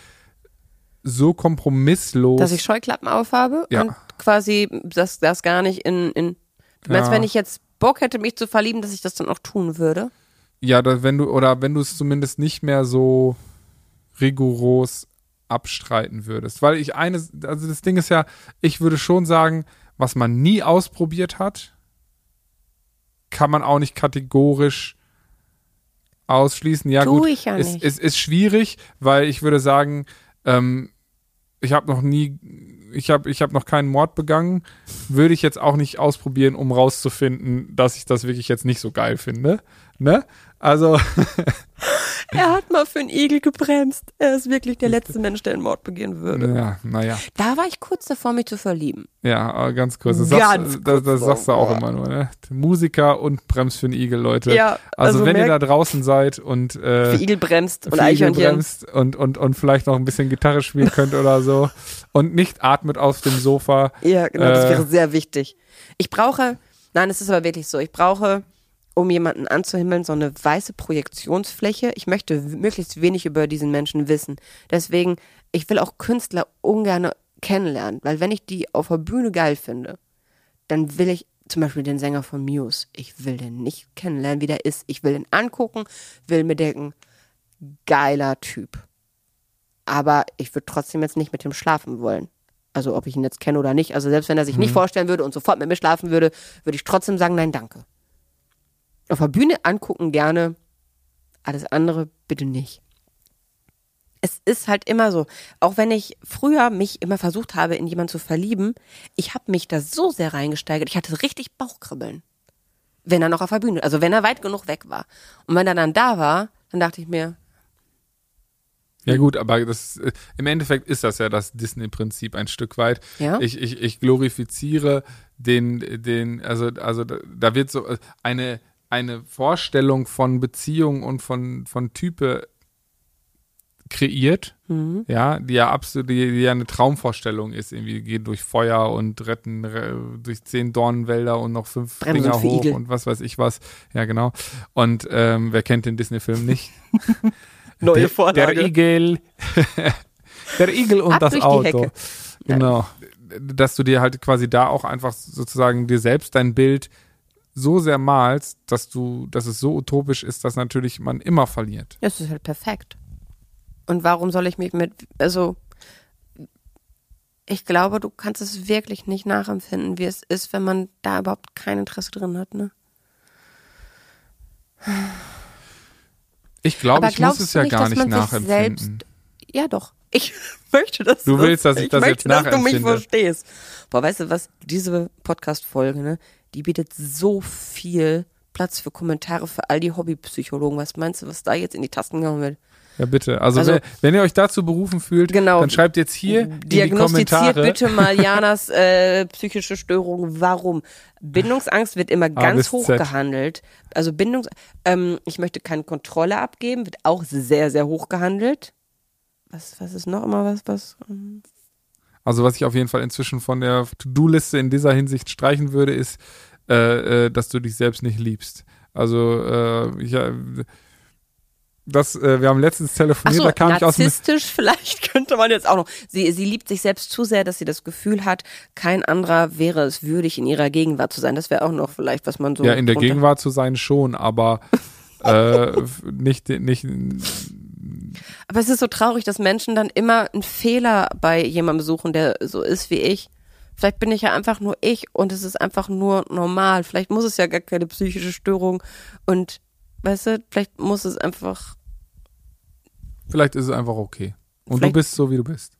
[SPEAKER 2] so kompromisslos.
[SPEAKER 1] dass ich Scheuklappen aufhabe
[SPEAKER 2] Ja.
[SPEAKER 1] und quasi das, das gar nicht in, in du meinst,
[SPEAKER 2] Ja.
[SPEAKER 1] wenn ich jetzt Bock hätte, mich zu verlieben, dass ich das dann auch tun würde?
[SPEAKER 2] ja, da, wenn du, oder wenn du es zumindest nicht mehr so rigoros abstreiten würdest. Weil ich eine, also das Ding ist ja, ich würde schon sagen, was man nie ausprobiert hat, kann man auch nicht kategorisch ausschließen. Ja,
[SPEAKER 1] Tu
[SPEAKER 2] gut,
[SPEAKER 1] ich ja
[SPEAKER 2] es,
[SPEAKER 1] nicht.
[SPEAKER 2] es ist schwierig, weil ich würde sagen, ähm, ich habe noch nie, ich habe ich hab noch keinen Mord begangen, würde ich jetzt auch nicht ausprobieren, um rauszufinden, dass ich das wirklich jetzt nicht so geil finde. Ne? Also, [laughs]
[SPEAKER 1] Er hat mal für einen Igel gebremst. Er ist wirklich der letzte Mensch, der einen Mord begehen würde.
[SPEAKER 2] ja, naja.
[SPEAKER 1] Da war ich kurz davor, mich zu verlieben.
[SPEAKER 2] Ja, aber ganz kurz. Das,
[SPEAKER 1] Ganz
[SPEAKER 2] sagst, das, das
[SPEAKER 1] kurz
[SPEAKER 2] sagst du auch immer nur, ne? Musiker und Bremst für einen Igel, Leute.
[SPEAKER 1] Ja,
[SPEAKER 2] also,
[SPEAKER 1] also
[SPEAKER 2] wenn ihr da draußen seid und äh,
[SPEAKER 1] Für Igel bremst und Eichhörnchen.
[SPEAKER 2] bremst und, und, und vielleicht noch ein bisschen Gitarre spielen könnt oder so und nicht atmet auf dem Sofa.
[SPEAKER 1] Ja, genau, das
[SPEAKER 2] Äh,
[SPEAKER 1] wäre sehr wichtig. Ich brauche, nein, es ist aber wirklich so, ich brauche, um jemanden anzuhimmeln, so eine weiße Projektionsfläche. Ich möchte möglichst wenig über diesen Menschen wissen. Deswegen, ich will auch Künstler ungern kennenlernen, weil wenn ich die auf der Bühne geil finde, dann will ich zum Beispiel den Sänger von Muse, ich will den nicht kennenlernen, wie der ist. Ich will den angucken, will mir denken, geiler Typ. Aber ich würde trotzdem jetzt nicht mit ihm schlafen wollen. Also ob ich ihn jetzt kenne oder nicht. Also selbst wenn er sich nicht vorstellen würde und sofort mit mir schlafen würde, würde ich trotzdem sagen, nein, danke. Auf der Bühne angucken gerne, alles andere bitte nicht. Es ist halt immer so, auch wenn ich früher mich immer versucht habe, in jemanden zu verlieben, ich habe mich da so sehr reingesteigert, ich hatte richtig Bauchkribbeln. Wenn er noch auf der Bühne, also wenn er weit genug weg war. Und wenn er dann da war, dann dachte ich mir,
[SPEAKER 2] Ja gut, aber das im Endeffekt ist das ja das Disney-Prinzip ein Stück weit.
[SPEAKER 1] Ja.
[SPEAKER 2] Ich, ich, ich glorifiziere den, den, also, also da, wird so eine, eine Vorstellung von Beziehung und von, von Type kreiert,
[SPEAKER 1] Mhm.
[SPEAKER 2] ja, die ja absolut, die, die ja eine Traumvorstellung ist, irgendwie gehen durch Feuer und retten re, durch zehn Dornenwälder und noch fünf
[SPEAKER 1] Bremsen
[SPEAKER 2] Dinger
[SPEAKER 1] für
[SPEAKER 2] hoch
[SPEAKER 1] Igel.
[SPEAKER 2] und was weiß ich was. Ja, genau. Und ähm, wer kennt den Disney-Film nicht? [laughs]
[SPEAKER 1] neue
[SPEAKER 2] der,
[SPEAKER 1] Vorlage.
[SPEAKER 2] Der Igel. [laughs] der Igel und
[SPEAKER 1] Ab
[SPEAKER 2] das Auto. Genau. Dass du dir halt quasi da auch einfach sozusagen dir selbst dein Bild so sehr malst, dass du, dass es so utopisch ist, dass natürlich man immer verliert.
[SPEAKER 1] Das ist halt perfekt. Und warum soll ich mich mit, also, ich glaube, du kannst es wirklich nicht nachempfinden, wie es ist, wenn man da überhaupt kein Interesse drin hat, ne?
[SPEAKER 2] Ich glaube, ich muss es ja
[SPEAKER 1] nicht,
[SPEAKER 2] gar nicht nachempfinden.
[SPEAKER 1] selbst- Ja, doch. [laughs] Ich möchte das.
[SPEAKER 2] Du willst, dass ich das
[SPEAKER 1] möchte,
[SPEAKER 2] jetzt
[SPEAKER 1] dass du mich
[SPEAKER 2] nachempfinde.
[SPEAKER 1] verstehst. Boah, weißt du was? Diese Podcast-Folge, ne? Die bietet so viel Platz für Kommentare für all die Hobbypsychologen. Was meinst du, was da jetzt in die Tasten gehauen wird?
[SPEAKER 2] Ja, bitte. Also,
[SPEAKER 1] Also-
[SPEAKER 2] wenn, wenn ihr euch dazu berufen fühlt,
[SPEAKER 1] Genau.
[SPEAKER 2] dann schreibt jetzt hier
[SPEAKER 1] Diagnostiziert bitte mal [laughs] Janas äh, psychische Störung. Warum? Bindungsangst wird immer ganz hoch
[SPEAKER 2] Z.
[SPEAKER 1] gehandelt. Also Bindungs, ähm, ich möchte keine Kontrolle abgeben, wird auch sehr, sehr hoch gehandelt. Was, was ist noch immer was, was? ähm,
[SPEAKER 2] Also was ich auf jeden Fall inzwischen von der To-Do-Liste in dieser Hinsicht streichen würde, ist, äh, äh, dass du dich selbst nicht liebst. Also äh, ich, äh, das, äh, wir haben letztens telefoniert,
[SPEAKER 1] so,
[SPEAKER 2] da kam ich aus
[SPEAKER 1] narzisstisch [laughs] vielleicht könnte man jetzt auch noch. Sie, sie liebt sich selbst zu sehr, dass sie das Gefühl hat, kein anderer wäre es würdig, in ihrer Gegenwart zu sein. Das wäre auch noch vielleicht, was man so.
[SPEAKER 2] ja in der Gegenwart zu sein schon, aber [laughs] äh, nicht nicht
[SPEAKER 1] Aber es ist so traurig, dass Menschen dann immer einen Fehler bei jemandem suchen, der so ist wie ich. Vielleicht bin ich ja einfach nur ich und es ist einfach nur normal. Vielleicht muss es ja gar keine psychische Störung und weißt du, vielleicht muss es einfach.
[SPEAKER 2] vielleicht ist es einfach okay. Und du bist so wie du bist.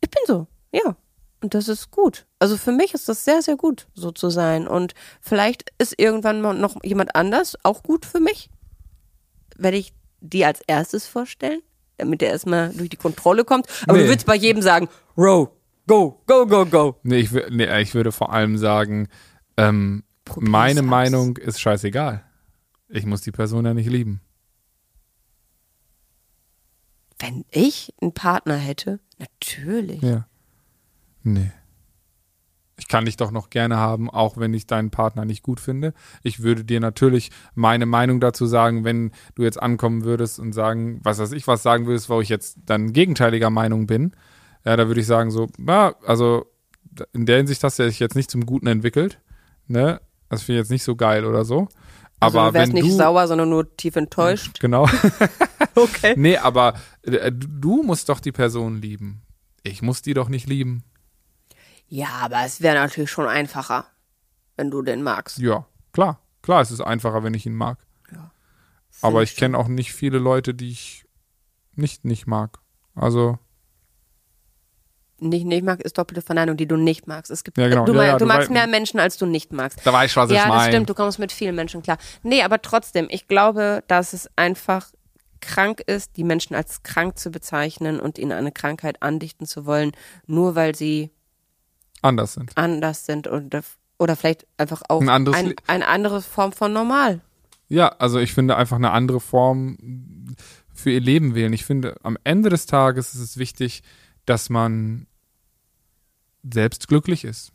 [SPEAKER 1] Ich bin so, ja. Und das ist gut. Also für mich ist das sehr, sehr gut, so zu sein. Und vielleicht ist irgendwann mal noch jemand anders auch gut für mich. Werde ich die als erstes vorstellen, damit er erstmal durch die Kontrolle kommt. Aber
[SPEAKER 2] Nee.
[SPEAKER 1] du willst bei jedem sagen, Row, go, go, go, go.
[SPEAKER 2] Nee, ich, nee, ich würde vor allem sagen, ähm, meine
[SPEAKER 1] aus.
[SPEAKER 2] Meinung ist scheißegal. Ich muss die Person ja nicht lieben.
[SPEAKER 1] Wenn ich einen Partner hätte, natürlich.
[SPEAKER 2] Ja. Nee. Ich kann dich doch noch gerne haben, auch wenn ich deinen Partner nicht gut finde. Ich würde dir natürlich meine Meinung dazu sagen, wenn du jetzt ankommen würdest und sagen, was weiß ich, was sagen würdest, wo ich jetzt dann gegenteiliger Meinung bin. Ja, da würde ich sagen so, ja, also in der Hinsicht hast du dich jetzt nicht zum Guten entwickelt. Ne? Das finde ich jetzt nicht so geil oder so.
[SPEAKER 1] Also
[SPEAKER 2] Aber
[SPEAKER 1] du wärst
[SPEAKER 2] wenn
[SPEAKER 1] nicht
[SPEAKER 2] du,
[SPEAKER 1] sauer, sondern nur tief enttäuscht.
[SPEAKER 2] Genau. [laughs]
[SPEAKER 1] Okay.
[SPEAKER 2] nee, aber äh, du musst doch die Person lieben. Ich muss die doch nicht lieben.
[SPEAKER 1] Ja, aber es wäre natürlich schon einfacher, wenn du den magst.
[SPEAKER 2] Ja, klar. Klar, es ist einfacher, wenn ich ihn mag. Aber ich kenne auch nicht viele Leute, die ich nicht nicht mag. Also,
[SPEAKER 1] Nicht, nicht mag ist doppelte Verneinung, die du nicht magst. Es gibt,
[SPEAKER 2] Ja, genau.
[SPEAKER 1] du,
[SPEAKER 2] Ja, ja,
[SPEAKER 1] du magst mehr Menschen, als du nicht magst.
[SPEAKER 2] da weiß ich, was ich
[SPEAKER 1] ja, das
[SPEAKER 2] meine.
[SPEAKER 1] stimmt, du kommst mit vielen Menschen klar. Nee, aber trotzdem, ich glaube, dass es einfach krank ist, die Menschen als krank zu bezeichnen und ihnen eine Krankheit andichten zu wollen, nur weil sie
[SPEAKER 2] Anders sind.
[SPEAKER 1] anders sind oder, oder vielleicht einfach auch
[SPEAKER 2] Ein anderes
[SPEAKER 1] ein, eine andere Form von normal.
[SPEAKER 2] Ja, also ich finde einfach eine andere Form für ihr Leben wählen. Ich finde, am Ende des Tages ist es wichtig, dass man selbst glücklich ist.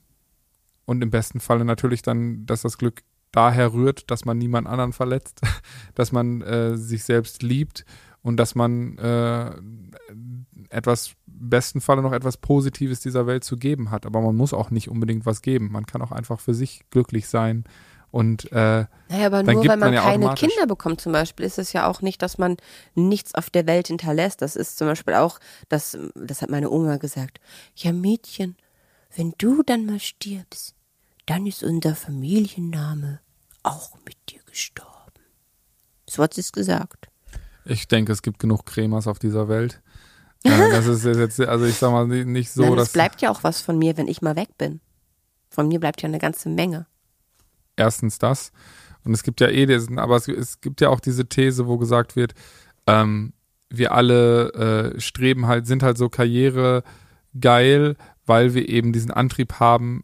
[SPEAKER 2] Und im besten Falle natürlich dann, dass das Glück daher rührt, dass man niemand anderen verletzt, [laughs] dass man äh, sich selbst liebt und dass man äh, etwas, im besten Falle noch etwas Positives dieser Welt zu geben hat. Aber man muss auch nicht unbedingt was geben. Man kann auch einfach für sich glücklich sein und äh,
[SPEAKER 1] Naja, aber
[SPEAKER 2] Dann
[SPEAKER 1] nur weil man,
[SPEAKER 2] man ja
[SPEAKER 1] keine. Kinder bekommt zum Beispiel, ist es ja auch nicht, dass man nichts auf der Welt hinterlässt. Das ist zum Beispiel auch, das, das hat meine Oma gesagt. Ja, Mädchen, wenn du dann mal stirbst, dann ist unser Familienname auch mit dir gestorben. So hat sie es gesagt.
[SPEAKER 2] Ich denke, es gibt genug Cremas auf dieser Welt. Äh, das ist jetzt, also ich sag mal, nicht so,
[SPEAKER 1] Nein, es
[SPEAKER 2] dass
[SPEAKER 1] bleibt ja auch was von mir, wenn ich mal weg bin. Von mir bleibt ja eine ganze Menge.
[SPEAKER 2] erstens das. Und es gibt ja eh diesen, aber es, es gibt ja auch diese These, wo gesagt wird, ähm, wir alle äh, streben halt, sind halt so karrieregeil, weil wir eben diesen Antrieb haben,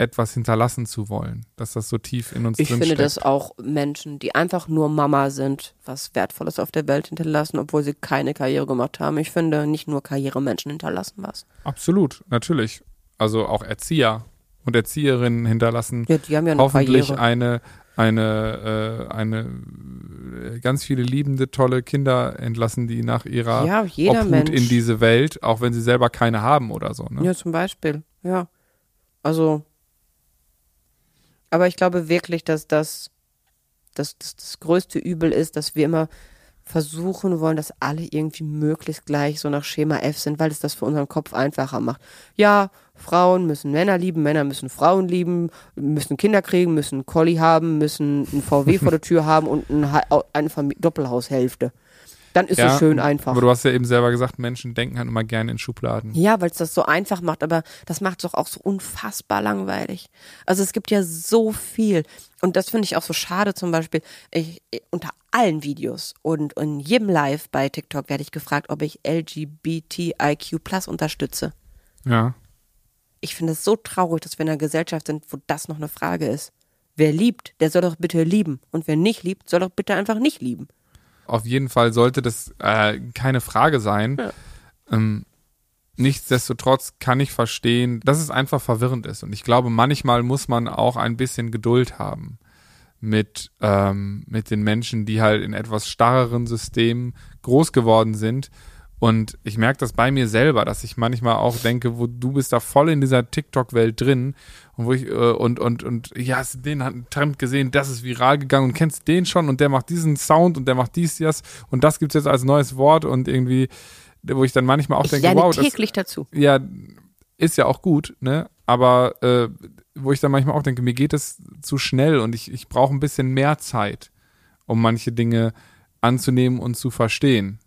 [SPEAKER 2] etwas hinterlassen zu wollen. Dass das so tief in uns
[SPEAKER 1] Ich
[SPEAKER 2] drin
[SPEAKER 1] finde,
[SPEAKER 2] steckt.
[SPEAKER 1] dass auch Menschen, die einfach nur Mama sind, was Wertvolles auf der Welt hinterlassen, obwohl sie keine Karriere gemacht haben. Ich finde, nicht nur Karrieremenschen hinterlassen was.
[SPEAKER 2] Absolut, natürlich. Also auch Erzieher und Erzieherinnen hinterlassen
[SPEAKER 1] Ja, die haben ja eine
[SPEAKER 2] hoffentlich
[SPEAKER 1] Karriere.
[SPEAKER 2] eine eine äh, eine äh, ganz viele liebende tolle Kinder entlassen, die nach ihrer
[SPEAKER 1] Ja, jeder
[SPEAKER 2] Obhut
[SPEAKER 1] Mensch.
[SPEAKER 2] in diese Welt, auch wenn sie selber keine haben oder so. Ne?
[SPEAKER 1] Ja, zum Beispiel. Ja. Also. Aber ich glaube wirklich, dass das, dass das, das größte Übel ist, dass wir immer versuchen wollen, dass alle irgendwie möglichst gleich so nach Schema F sind, weil es das für unseren Kopf einfacher macht. Ja, Frauen müssen Männer lieben, Männer müssen Frauen lieben, müssen Kinder kriegen, müssen einen Collie haben, müssen ein VW vor der Tür haben und ein, eine Doppelhaushälfte. Dann ist es schön einfach.
[SPEAKER 2] Aber du hast ja eben selber gesagt, Menschen denken halt immer gerne in Schubladen.
[SPEAKER 1] Ja, weil es das so einfach macht, aber das macht es doch auch so unfassbar langweilig. Also es gibt ja so viel. Und das finde ich auch so schade zum Beispiel. Ich, unter allen Videos und in jedem Live bei TikTok werde ich gefragt, ob ich LGBTIQ Plus unterstütze.
[SPEAKER 2] Ja.
[SPEAKER 1] Ich finde es so traurig, dass wir in einer Gesellschaft sind, wo das noch eine Frage ist. Wer liebt, der soll doch bitte lieben. Und wer nicht liebt, soll doch bitte einfach nicht lieben.
[SPEAKER 2] Auf jeden Fall sollte das äh, keine Frage sein. Ähm, nichtsdestotrotz kann ich verstehen, dass es einfach verwirrend ist. Und ich glaube, manchmal muss man auch ein bisschen Geduld haben mit, ähm, mit den Menschen, die halt in etwas starreren Systemen groß geworden sind. Und ich merke das bei mir selber, dass ich manchmal auch denke, wo du bist da voll in dieser TikTok-Welt drin und wo ich äh, und und und ja, hast du den hat einen Trend gesehen, das ist viral gegangen und kennst den schon und der macht diesen Sound und der macht dies, das und das gibt's jetzt als neues Wort und irgendwie, wo ich dann manchmal auch
[SPEAKER 1] Ich
[SPEAKER 2] denke, wow, das,
[SPEAKER 1] täglich dazu.
[SPEAKER 2] ja, ist ja auch gut, ne? Aber äh, wo ich dann manchmal auch denke, mir geht es zu schnell und ich, ich brauche ein bisschen mehr Zeit, um manche Dinge anzunehmen und zu verstehen.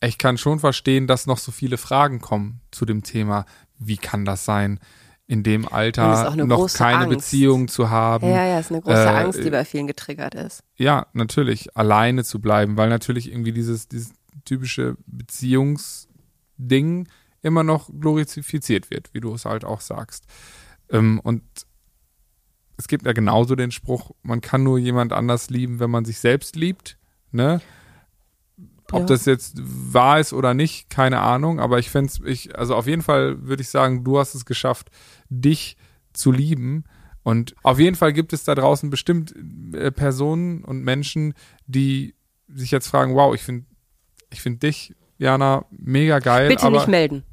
[SPEAKER 2] Ich kann schon verstehen, dass noch so viele Fragen kommen zu dem Thema, wie kann das sein, in dem Alter noch keine
[SPEAKER 1] Angst.
[SPEAKER 2] Beziehung zu haben.
[SPEAKER 1] Ja, ja, ist eine große
[SPEAKER 2] äh,
[SPEAKER 1] Angst, die bei vielen getriggert ist.
[SPEAKER 2] Ja, natürlich, alleine zu bleiben, weil natürlich irgendwie dieses, dieses typische Beziehungsding immer noch glorifiziert wird, wie du es halt auch sagst. Ähm, und es gibt ja genauso den Spruch, man kann nur jemand anders lieben, wenn man sich selbst liebt. Ne? Ob
[SPEAKER 1] Ja.
[SPEAKER 2] das jetzt wahr ist oder nicht, keine Ahnung, aber ich fände ich, also auf jeden Fall würde ich sagen, du hast es geschafft, dich zu lieben. Und auf jeden Fall gibt es da draußen bestimmt äh, Personen und Menschen, die sich jetzt fragen, wow, ich finde ich find dich, Jana, mega geil.
[SPEAKER 1] Bitte nicht melden.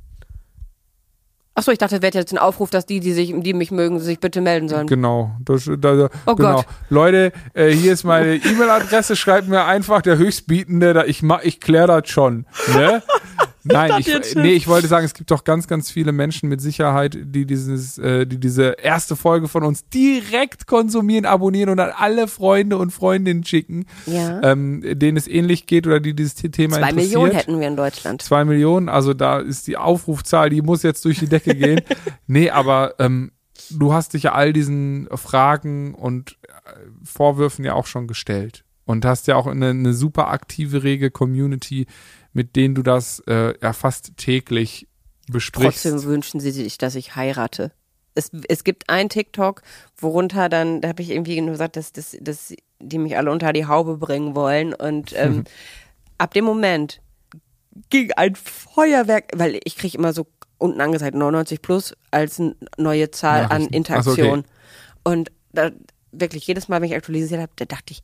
[SPEAKER 1] Achso, ich dachte, das wäre jetzt ein Aufruf, dass die, die sich, die mich mögen, sich bitte melden sollen.
[SPEAKER 2] Genau. Das, da, da,
[SPEAKER 1] Oh
[SPEAKER 2] genau.
[SPEAKER 1] Gott.
[SPEAKER 2] Leute, äh, hier ist meine E-Mail-Adresse, schreibt mir einfach der Höchstbietende, da, ich mach, ich klär das schon. Ne? [laughs] [laughs] Nein, ich, nee, ich wollte sagen, es gibt doch ganz, ganz viele Menschen mit Sicherheit, die dieses, äh, die diese erste Folge von uns direkt konsumieren, abonnieren und an alle Freunde und Freundinnen schicken,
[SPEAKER 1] Ja.
[SPEAKER 2] ähm, denen es ähnlich geht oder die dieses Thema
[SPEAKER 1] Zwei
[SPEAKER 2] interessiert.
[SPEAKER 1] Millionen hätten wir in Deutschland.
[SPEAKER 2] Zwei Millionen, also da ist die Aufrufzahl, die muss jetzt durch die Decke [laughs] gehen. nee, aber ähm, du hast dich ja all diesen Fragen und äh, Vorwürfen ja auch schon gestellt. Und hast ja auch eine, eine super aktive, rege Community, mit denen du das äh, ja fast täglich besprichst.
[SPEAKER 1] Trotzdem wünschen sie sich, dass ich heirate. Es, es gibt ein TikTok, worunter dann, da habe ich irgendwie nur gesagt, dass, dass, dass die mich alle unter die Haube bringen wollen. Und ähm, [laughs] ab dem Moment ging ein Feuerwerk, weil ich kriege immer so unten angezeigt 99 plus als neue Zahl an
[SPEAKER 2] Nachrichten.
[SPEAKER 1] Interaktion.
[SPEAKER 2] Ach
[SPEAKER 1] Und da, wirklich jedes Mal, wenn ich aktualisiert habe, da dachte ich,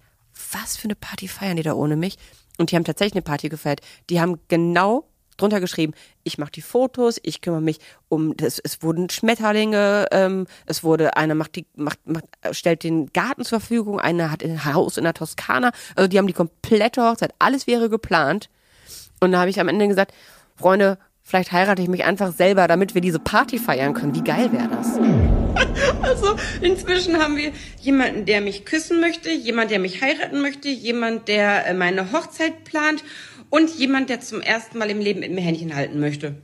[SPEAKER 1] was für eine Party feiern die da ohne mich? Und die haben tatsächlich eine Party gefeiert. Die haben genau drunter geschrieben, ich mache die Fotos, ich kümmere mich um, das, es wurden Schmetterlinge, ähm, es wurde, einer macht die, macht, macht, stellt den Garten zur Verfügung, einer hat ein Haus in der Toskana, also die haben die komplette Hochzeit, alles wäre geplant. Und da habe ich am Ende gesagt, Freunde, vielleicht heirate ich mich einfach selber, damit wir diese Party feiern können. Wie geil wäre das? [laughs]
[SPEAKER 4] Also inzwischen haben wir jemanden, der mich küssen möchte, jemand, der mich heiraten möchte, jemand, der äh, meine Hochzeit plant und jemand, der zum ersten Mal im Leben mit mir Händchen halten möchte.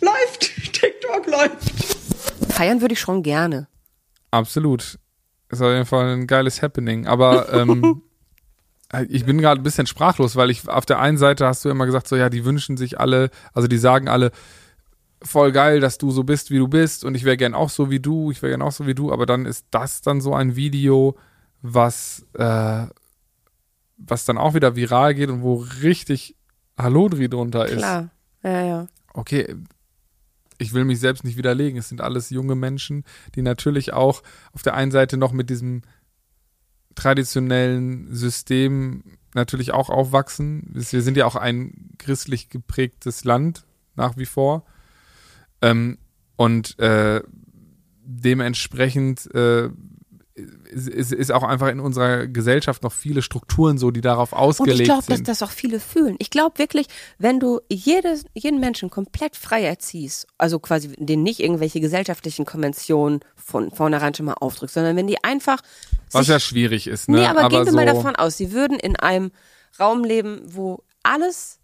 [SPEAKER 4] Läuft! [laughs] TikTok läuft!
[SPEAKER 1] Feiern würde ich schon gerne.
[SPEAKER 2] Absolut. Ist auf jeden Fall ein geiles Happening. Aber ähm, [laughs] ich bin gerade ein bisschen sprachlos, weil ich auf der einen Seite hast du immer gesagt, so ja, die wünschen sich alle, also die sagen alle, voll geil, dass du so bist, wie du bist und ich wäre gern auch so wie du, ich wäre gern auch so wie du, aber dann ist das dann so ein Video, was, äh, was dann auch wieder viral geht und wo richtig Hallodri drunter ist
[SPEAKER 1] Klar. Ja, ja.
[SPEAKER 2] okay, ich will mich selbst nicht widerlegen. Es sind alles junge Menschen, die natürlich auch auf der einen Seite noch mit diesem traditionellen System natürlich auch aufwachsen. Wir sind ja auch ein christlich geprägtes Land nach wie vor. Ähm, und äh, dementsprechend äh, ist, ist ist auch einfach in unserer Gesellschaft noch viele Strukturen so, die darauf
[SPEAKER 1] Und
[SPEAKER 2] ausgelegt
[SPEAKER 1] ich glaube, dass
[SPEAKER 2] sind.
[SPEAKER 1] das auch viele fühlen. Ich glaube wirklich, wenn du jedes, jeden Menschen komplett frei erziehst, also quasi den nicht irgendwelche gesellschaftlichen Konventionen von vornherein schon mal aufdrückst, sondern wenn die einfach
[SPEAKER 2] was
[SPEAKER 1] sich
[SPEAKER 2] ja schwierig ist, ne?
[SPEAKER 1] Nee, aber, gehen wir
[SPEAKER 2] so,
[SPEAKER 1] mal davon aus, sie würden in einem Raum leben, wo alles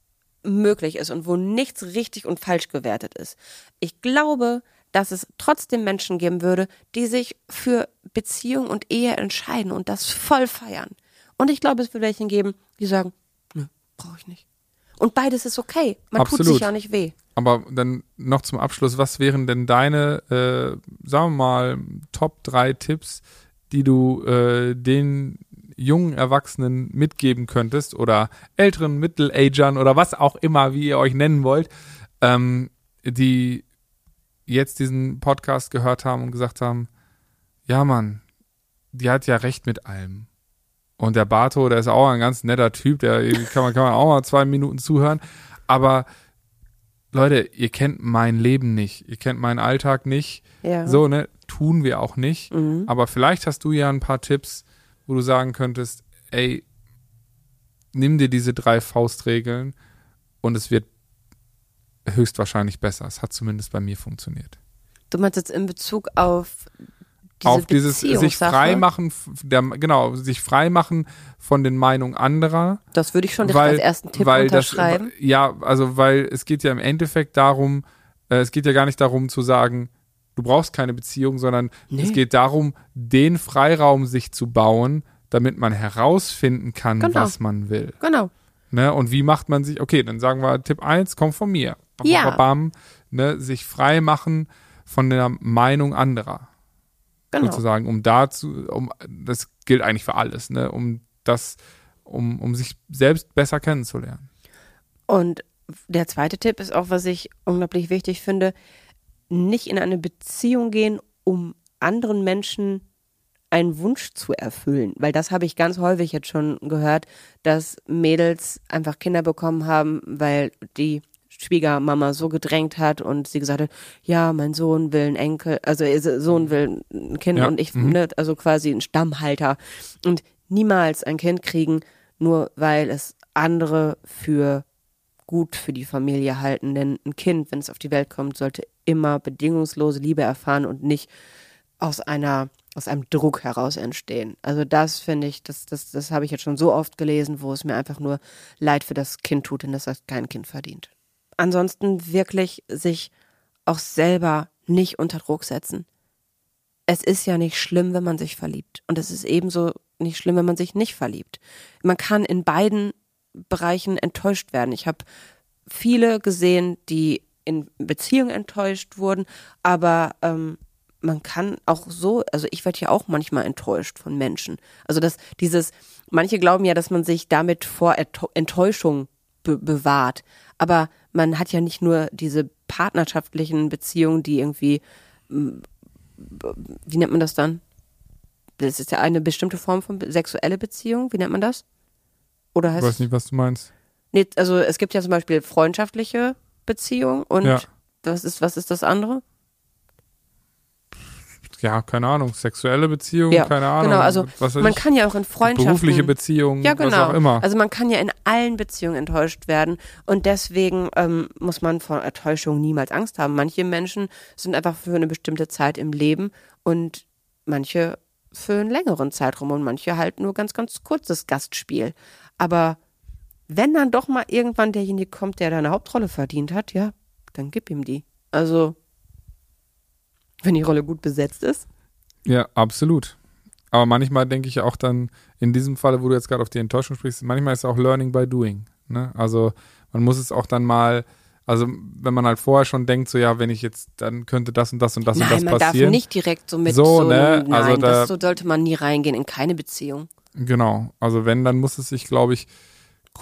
[SPEAKER 1] möglich ist und wo nichts richtig und falsch gewertet ist. Ich glaube, dass es trotzdem Menschen geben würde, die sich für Beziehung und Ehe entscheiden und das voll feiern. Und ich glaube, es wird welche geben, die sagen, nö, brauche ich nicht. Und beides ist okay. Man tut
[SPEAKER 2] Absolut.
[SPEAKER 1] sich ja nicht weh.
[SPEAKER 2] Aber dann noch zum Abschluss, was wären denn deine, äh, sagen wir mal, Top 3 Tipps, die du äh, den jungen Erwachsenen mitgeben könntest oder älteren Mittelagern oder was auch immer, wie ihr euch nennen wollt, ähm, die jetzt diesen Podcast gehört haben und gesagt haben, ja Mann, die hat ja recht mit allem. Und der Bato, der ist auch ein ganz netter Typ, der kann man, kann man auch mal zwei Minuten zuhören. Aber Leute, ihr kennt mein Leben nicht, ihr kennt meinen Alltag nicht.
[SPEAKER 1] Ja.
[SPEAKER 2] So, ne? Tun wir auch nicht.
[SPEAKER 1] Mhm.
[SPEAKER 2] Aber vielleicht hast du ja ein paar Tipps, wo du sagen könntest, ey, nimm dir diese drei Faustregeln und es wird höchstwahrscheinlich besser. Es hat zumindest bei mir funktioniert.
[SPEAKER 1] Du meinst jetzt in Bezug auf diese
[SPEAKER 2] Auf dieses sich freimachen, der, genau, sich freimachen von den Meinungen anderer.
[SPEAKER 1] Das würde ich schon direkt als ersten Tipp
[SPEAKER 2] weil
[SPEAKER 1] unterschreiben.
[SPEAKER 2] Das, ja, also weil es geht ja im Endeffekt darum, äh, es geht ja gar nicht darum zu sagen, du brauchst keine Beziehung, sondern
[SPEAKER 1] Nee.
[SPEAKER 2] es geht darum, den Freiraum sich zu bauen, damit man herausfinden kann,
[SPEAKER 1] Genau.
[SPEAKER 2] was man will.
[SPEAKER 1] genau.
[SPEAKER 2] Ne? Und wie macht man sich, okay, dann sagen wir Tipp 1, kommt von mir.
[SPEAKER 1] Ja.
[SPEAKER 2] Bam, ne, sich frei machen von der Meinung anderer.
[SPEAKER 1] Genau.
[SPEAKER 2] Sozusagen, um dazu, um, das gilt eigentlich für alles, ne, um das, um, um sich selbst besser kennenzulernen.
[SPEAKER 1] Und der zweite Tipp ist auch, was ich unglaublich wichtig finde, nicht in eine Beziehung gehen, um anderen Menschen einen Wunsch zu erfüllen. Weil das habe ich ganz häufig jetzt schon gehört, dass Mädels einfach Kinder bekommen haben, weil die Schwiegermama so gedrängt hat und sie gesagt hat, ja, mein Sohn will einen Enkel, also ihr Sohn will ein Kind
[SPEAKER 2] Ja,
[SPEAKER 1] und ich,
[SPEAKER 2] mhm.
[SPEAKER 1] ne, also quasi ein Stammhalter. Und niemals ein Kind kriegen, nur weil es andere für gut für die Familie halten. Denn ein Kind, wenn es auf die Welt kommt, sollte immer bedingungslose Liebe erfahren und nicht aus einer aus einem Druck heraus entstehen. Also das finde ich, das, das, das habe ich jetzt schon so oft gelesen, wo es mir einfach nur leid für das Kind tut und das hat kein Kind verdient. Ansonsten wirklich sich auch selber nicht unter Druck setzen. Es ist ja nicht schlimm, wenn man sich verliebt. Und es ist ebenso nicht schlimm, wenn man sich nicht verliebt. Man kann in beiden Bereichen enttäuscht werden. Ich habe viele gesehen, die in Beziehungen enttäuscht wurden, aber ähm, man kann auch so, also ich werde ja auch manchmal enttäuscht von Menschen. Also dass dieses, manche glauben ja, dass man sich damit vor Enttäuschung be bewahrt, aber man hat ja nicht nur diese partnerschaftlichen Beziehungen, die irgendwie, m, b- wie nennt man das dann? Das ist ja eine bestimmte Form von sexuelle Beziehung, wie nennt man das? Oder
[SPEAKER 2] Ich
[SPEAKER 1] heißt
[SPEAKER 2] weiß nicht, was du meinst.
[SPEAKER 1] Nee, also es gibt ja zum Beispiel freundschaftliche Beziehungen und
[SPEAKER 2] Ja.
[SPEAKER 1] was ist, was ist das andere?
[SPEAKER 2] Ja, keine Ahnung, sexuelle Beziehung,
[SPEAKER 1] Ja,
[SPEAKER 2] keine Ahnung.
[SPEAKER 1] genau, also man
[SPEAKER 2] ich,
[SPEAKER 1] kann ja auch in Freundschaften.
[SPEAKER 2] berufliche Beziehungen,
[SPEAKER 1] ja, genau.
[SPEAKER 2] was auch immer.
[SPEAKER 1] Also man kann ja in allen Beziehungen enttäuscht werden und deswegen ähm, muss man vor Enttäuschung niemals Angst haben. Manche Menschen sind einfach für eine bestimmte Zeit im Leben und manche für einen längeren Zeitraum und manche halt nur ganz, ganz kurzes Gastspiel. Aber wenn dann doch mal irgendwann derjenige kommt, der da eine Hauptrolle verdient hat, ja, dann gib ihm die. Also, wenn die Rolle gut besetzt ist.
[SPEAKER 2] Ja, absolut. Aber manchmal denke ich auch dann, in diesem Falle, wo du jetzt gerade auf die Enttäuschung sprichst, manchmal ist es auch Learning by Doing. Ne? Also man muss es auch dann mal, also wenn man halt vorher schon denkt, so ja, wenn ich jetzt, dann könnte das und das und das
[SPEAKER 1] Nein,
[SPEAKER 2] und das
[SPEAKER 1] man
[SPEAKER 2] passieren.
[SPEAKER 1] darf nicht direkt so mit
[SPEAKER 2] So,
[SPEAKER 1] so,
[SPEAKER 2] ne,
[SPEAKER 1] nein,
[SPEAKER 2] also da-
[SPEAKER 1] das so sollte man nie reingehen in keine Beziehung.
[SPEAKER 2] Genau. Also wenn, dann muss es sich, glaube ich,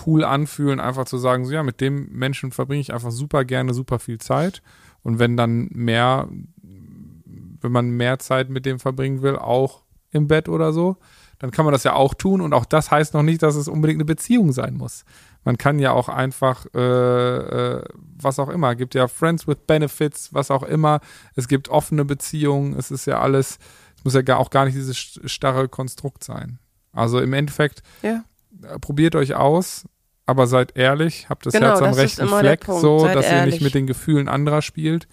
[SPEAKER 2] cool anfühlen, einfach zu sagen, so ja, mit dem Menschen verbringe ich einfach super gerne super viel Zeit. Und wenn dann mehr, wenn man mehr Zeit mit dem verbringen will, auch im Bett oder so, dann kann man das ja auch tun. Und auch das heißt noch nicht, dass es unbedingt eine Beziehung sein muss. Man kann ja auch einfach, äh, äh, was auch immer, gibt ja Friends with Benefits, was auch immer. Es gibt offene Beziehungen. Es ist ja alles, es muss ja gar, auch gar nicht dieses starre Konstrukt sein. Also im Endeffekt,
[SPEAKER 1] Ja.
[SPEAKER 2] äh, probiert euch aus, aber seid ehrlich, habt das
[SPEAKER 1] Genau,
[SPEAKER 2] Herz am
[SPEAKER 1] das
[SPEAKER 2] rechten Fleck, so,
[SPEAKER 1] Seid
[SPEAKER 2] dass ihr
[SPEAKER 1] ehrlich.
[SPEAKER 2] nicht mit den Gefühlen anderer spielt.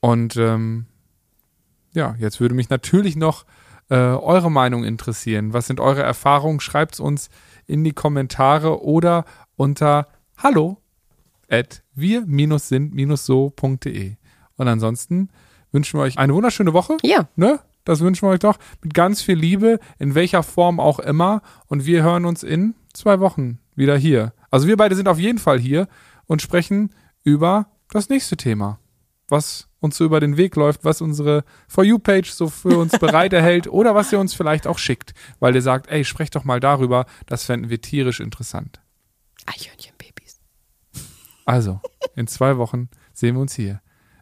[SPEAKER 2] Und ähm, ja, jetzt würde mich natürlich noch äh, eure Meinung interessieren. Was sind eure Erfahrungen? Schreibt's uns in die Kommentare oder unter hallo at wir-sind-so.de. Und ansonsten wünschen wir euch eine wunderschöne Woche
[SPEAKER 1] Ja,
[SPEAKER 2] ne? Das wünschen wir euch doch mit ganz viel Liebe, in welcher Form auch immer. Und wir hören uns in zwei Wochen wieder hier. Also wir beide sind auf jeden Fall hier und sprechen über das nächste Thema, was uns so über den Weg läuft, was unsere For You-Page so für uns [laughs] bereit erhält oder was ihr uns vielleicht auch schickt, weil ihr sagt, ey, sprecht doch mal darüber, das fänden wir tierisch interessant.
[SPEAKER 1] Eichhörnchenbabys.
[SPEAKER 2] Also, in zwei Wochen sehen wir uns hier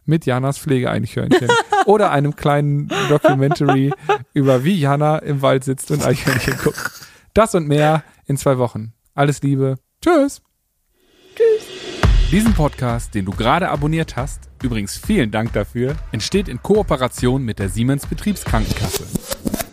[SPEAKER 2] mit Janas Pflegeeichhörnchen [laughs] oder einem kleinen Documentary über wie Jana im Wald sitzt und Eichhörnchen guckt. Das und mehr in zwei Wochen. Alles Liebe. Tschüss. Tschüss. Diesen Podcast, den du gerade abonniert hast, übrigens vielen Dank dafür, entsteht in Kooperation mit der Siemens Betriebskrankenkasse.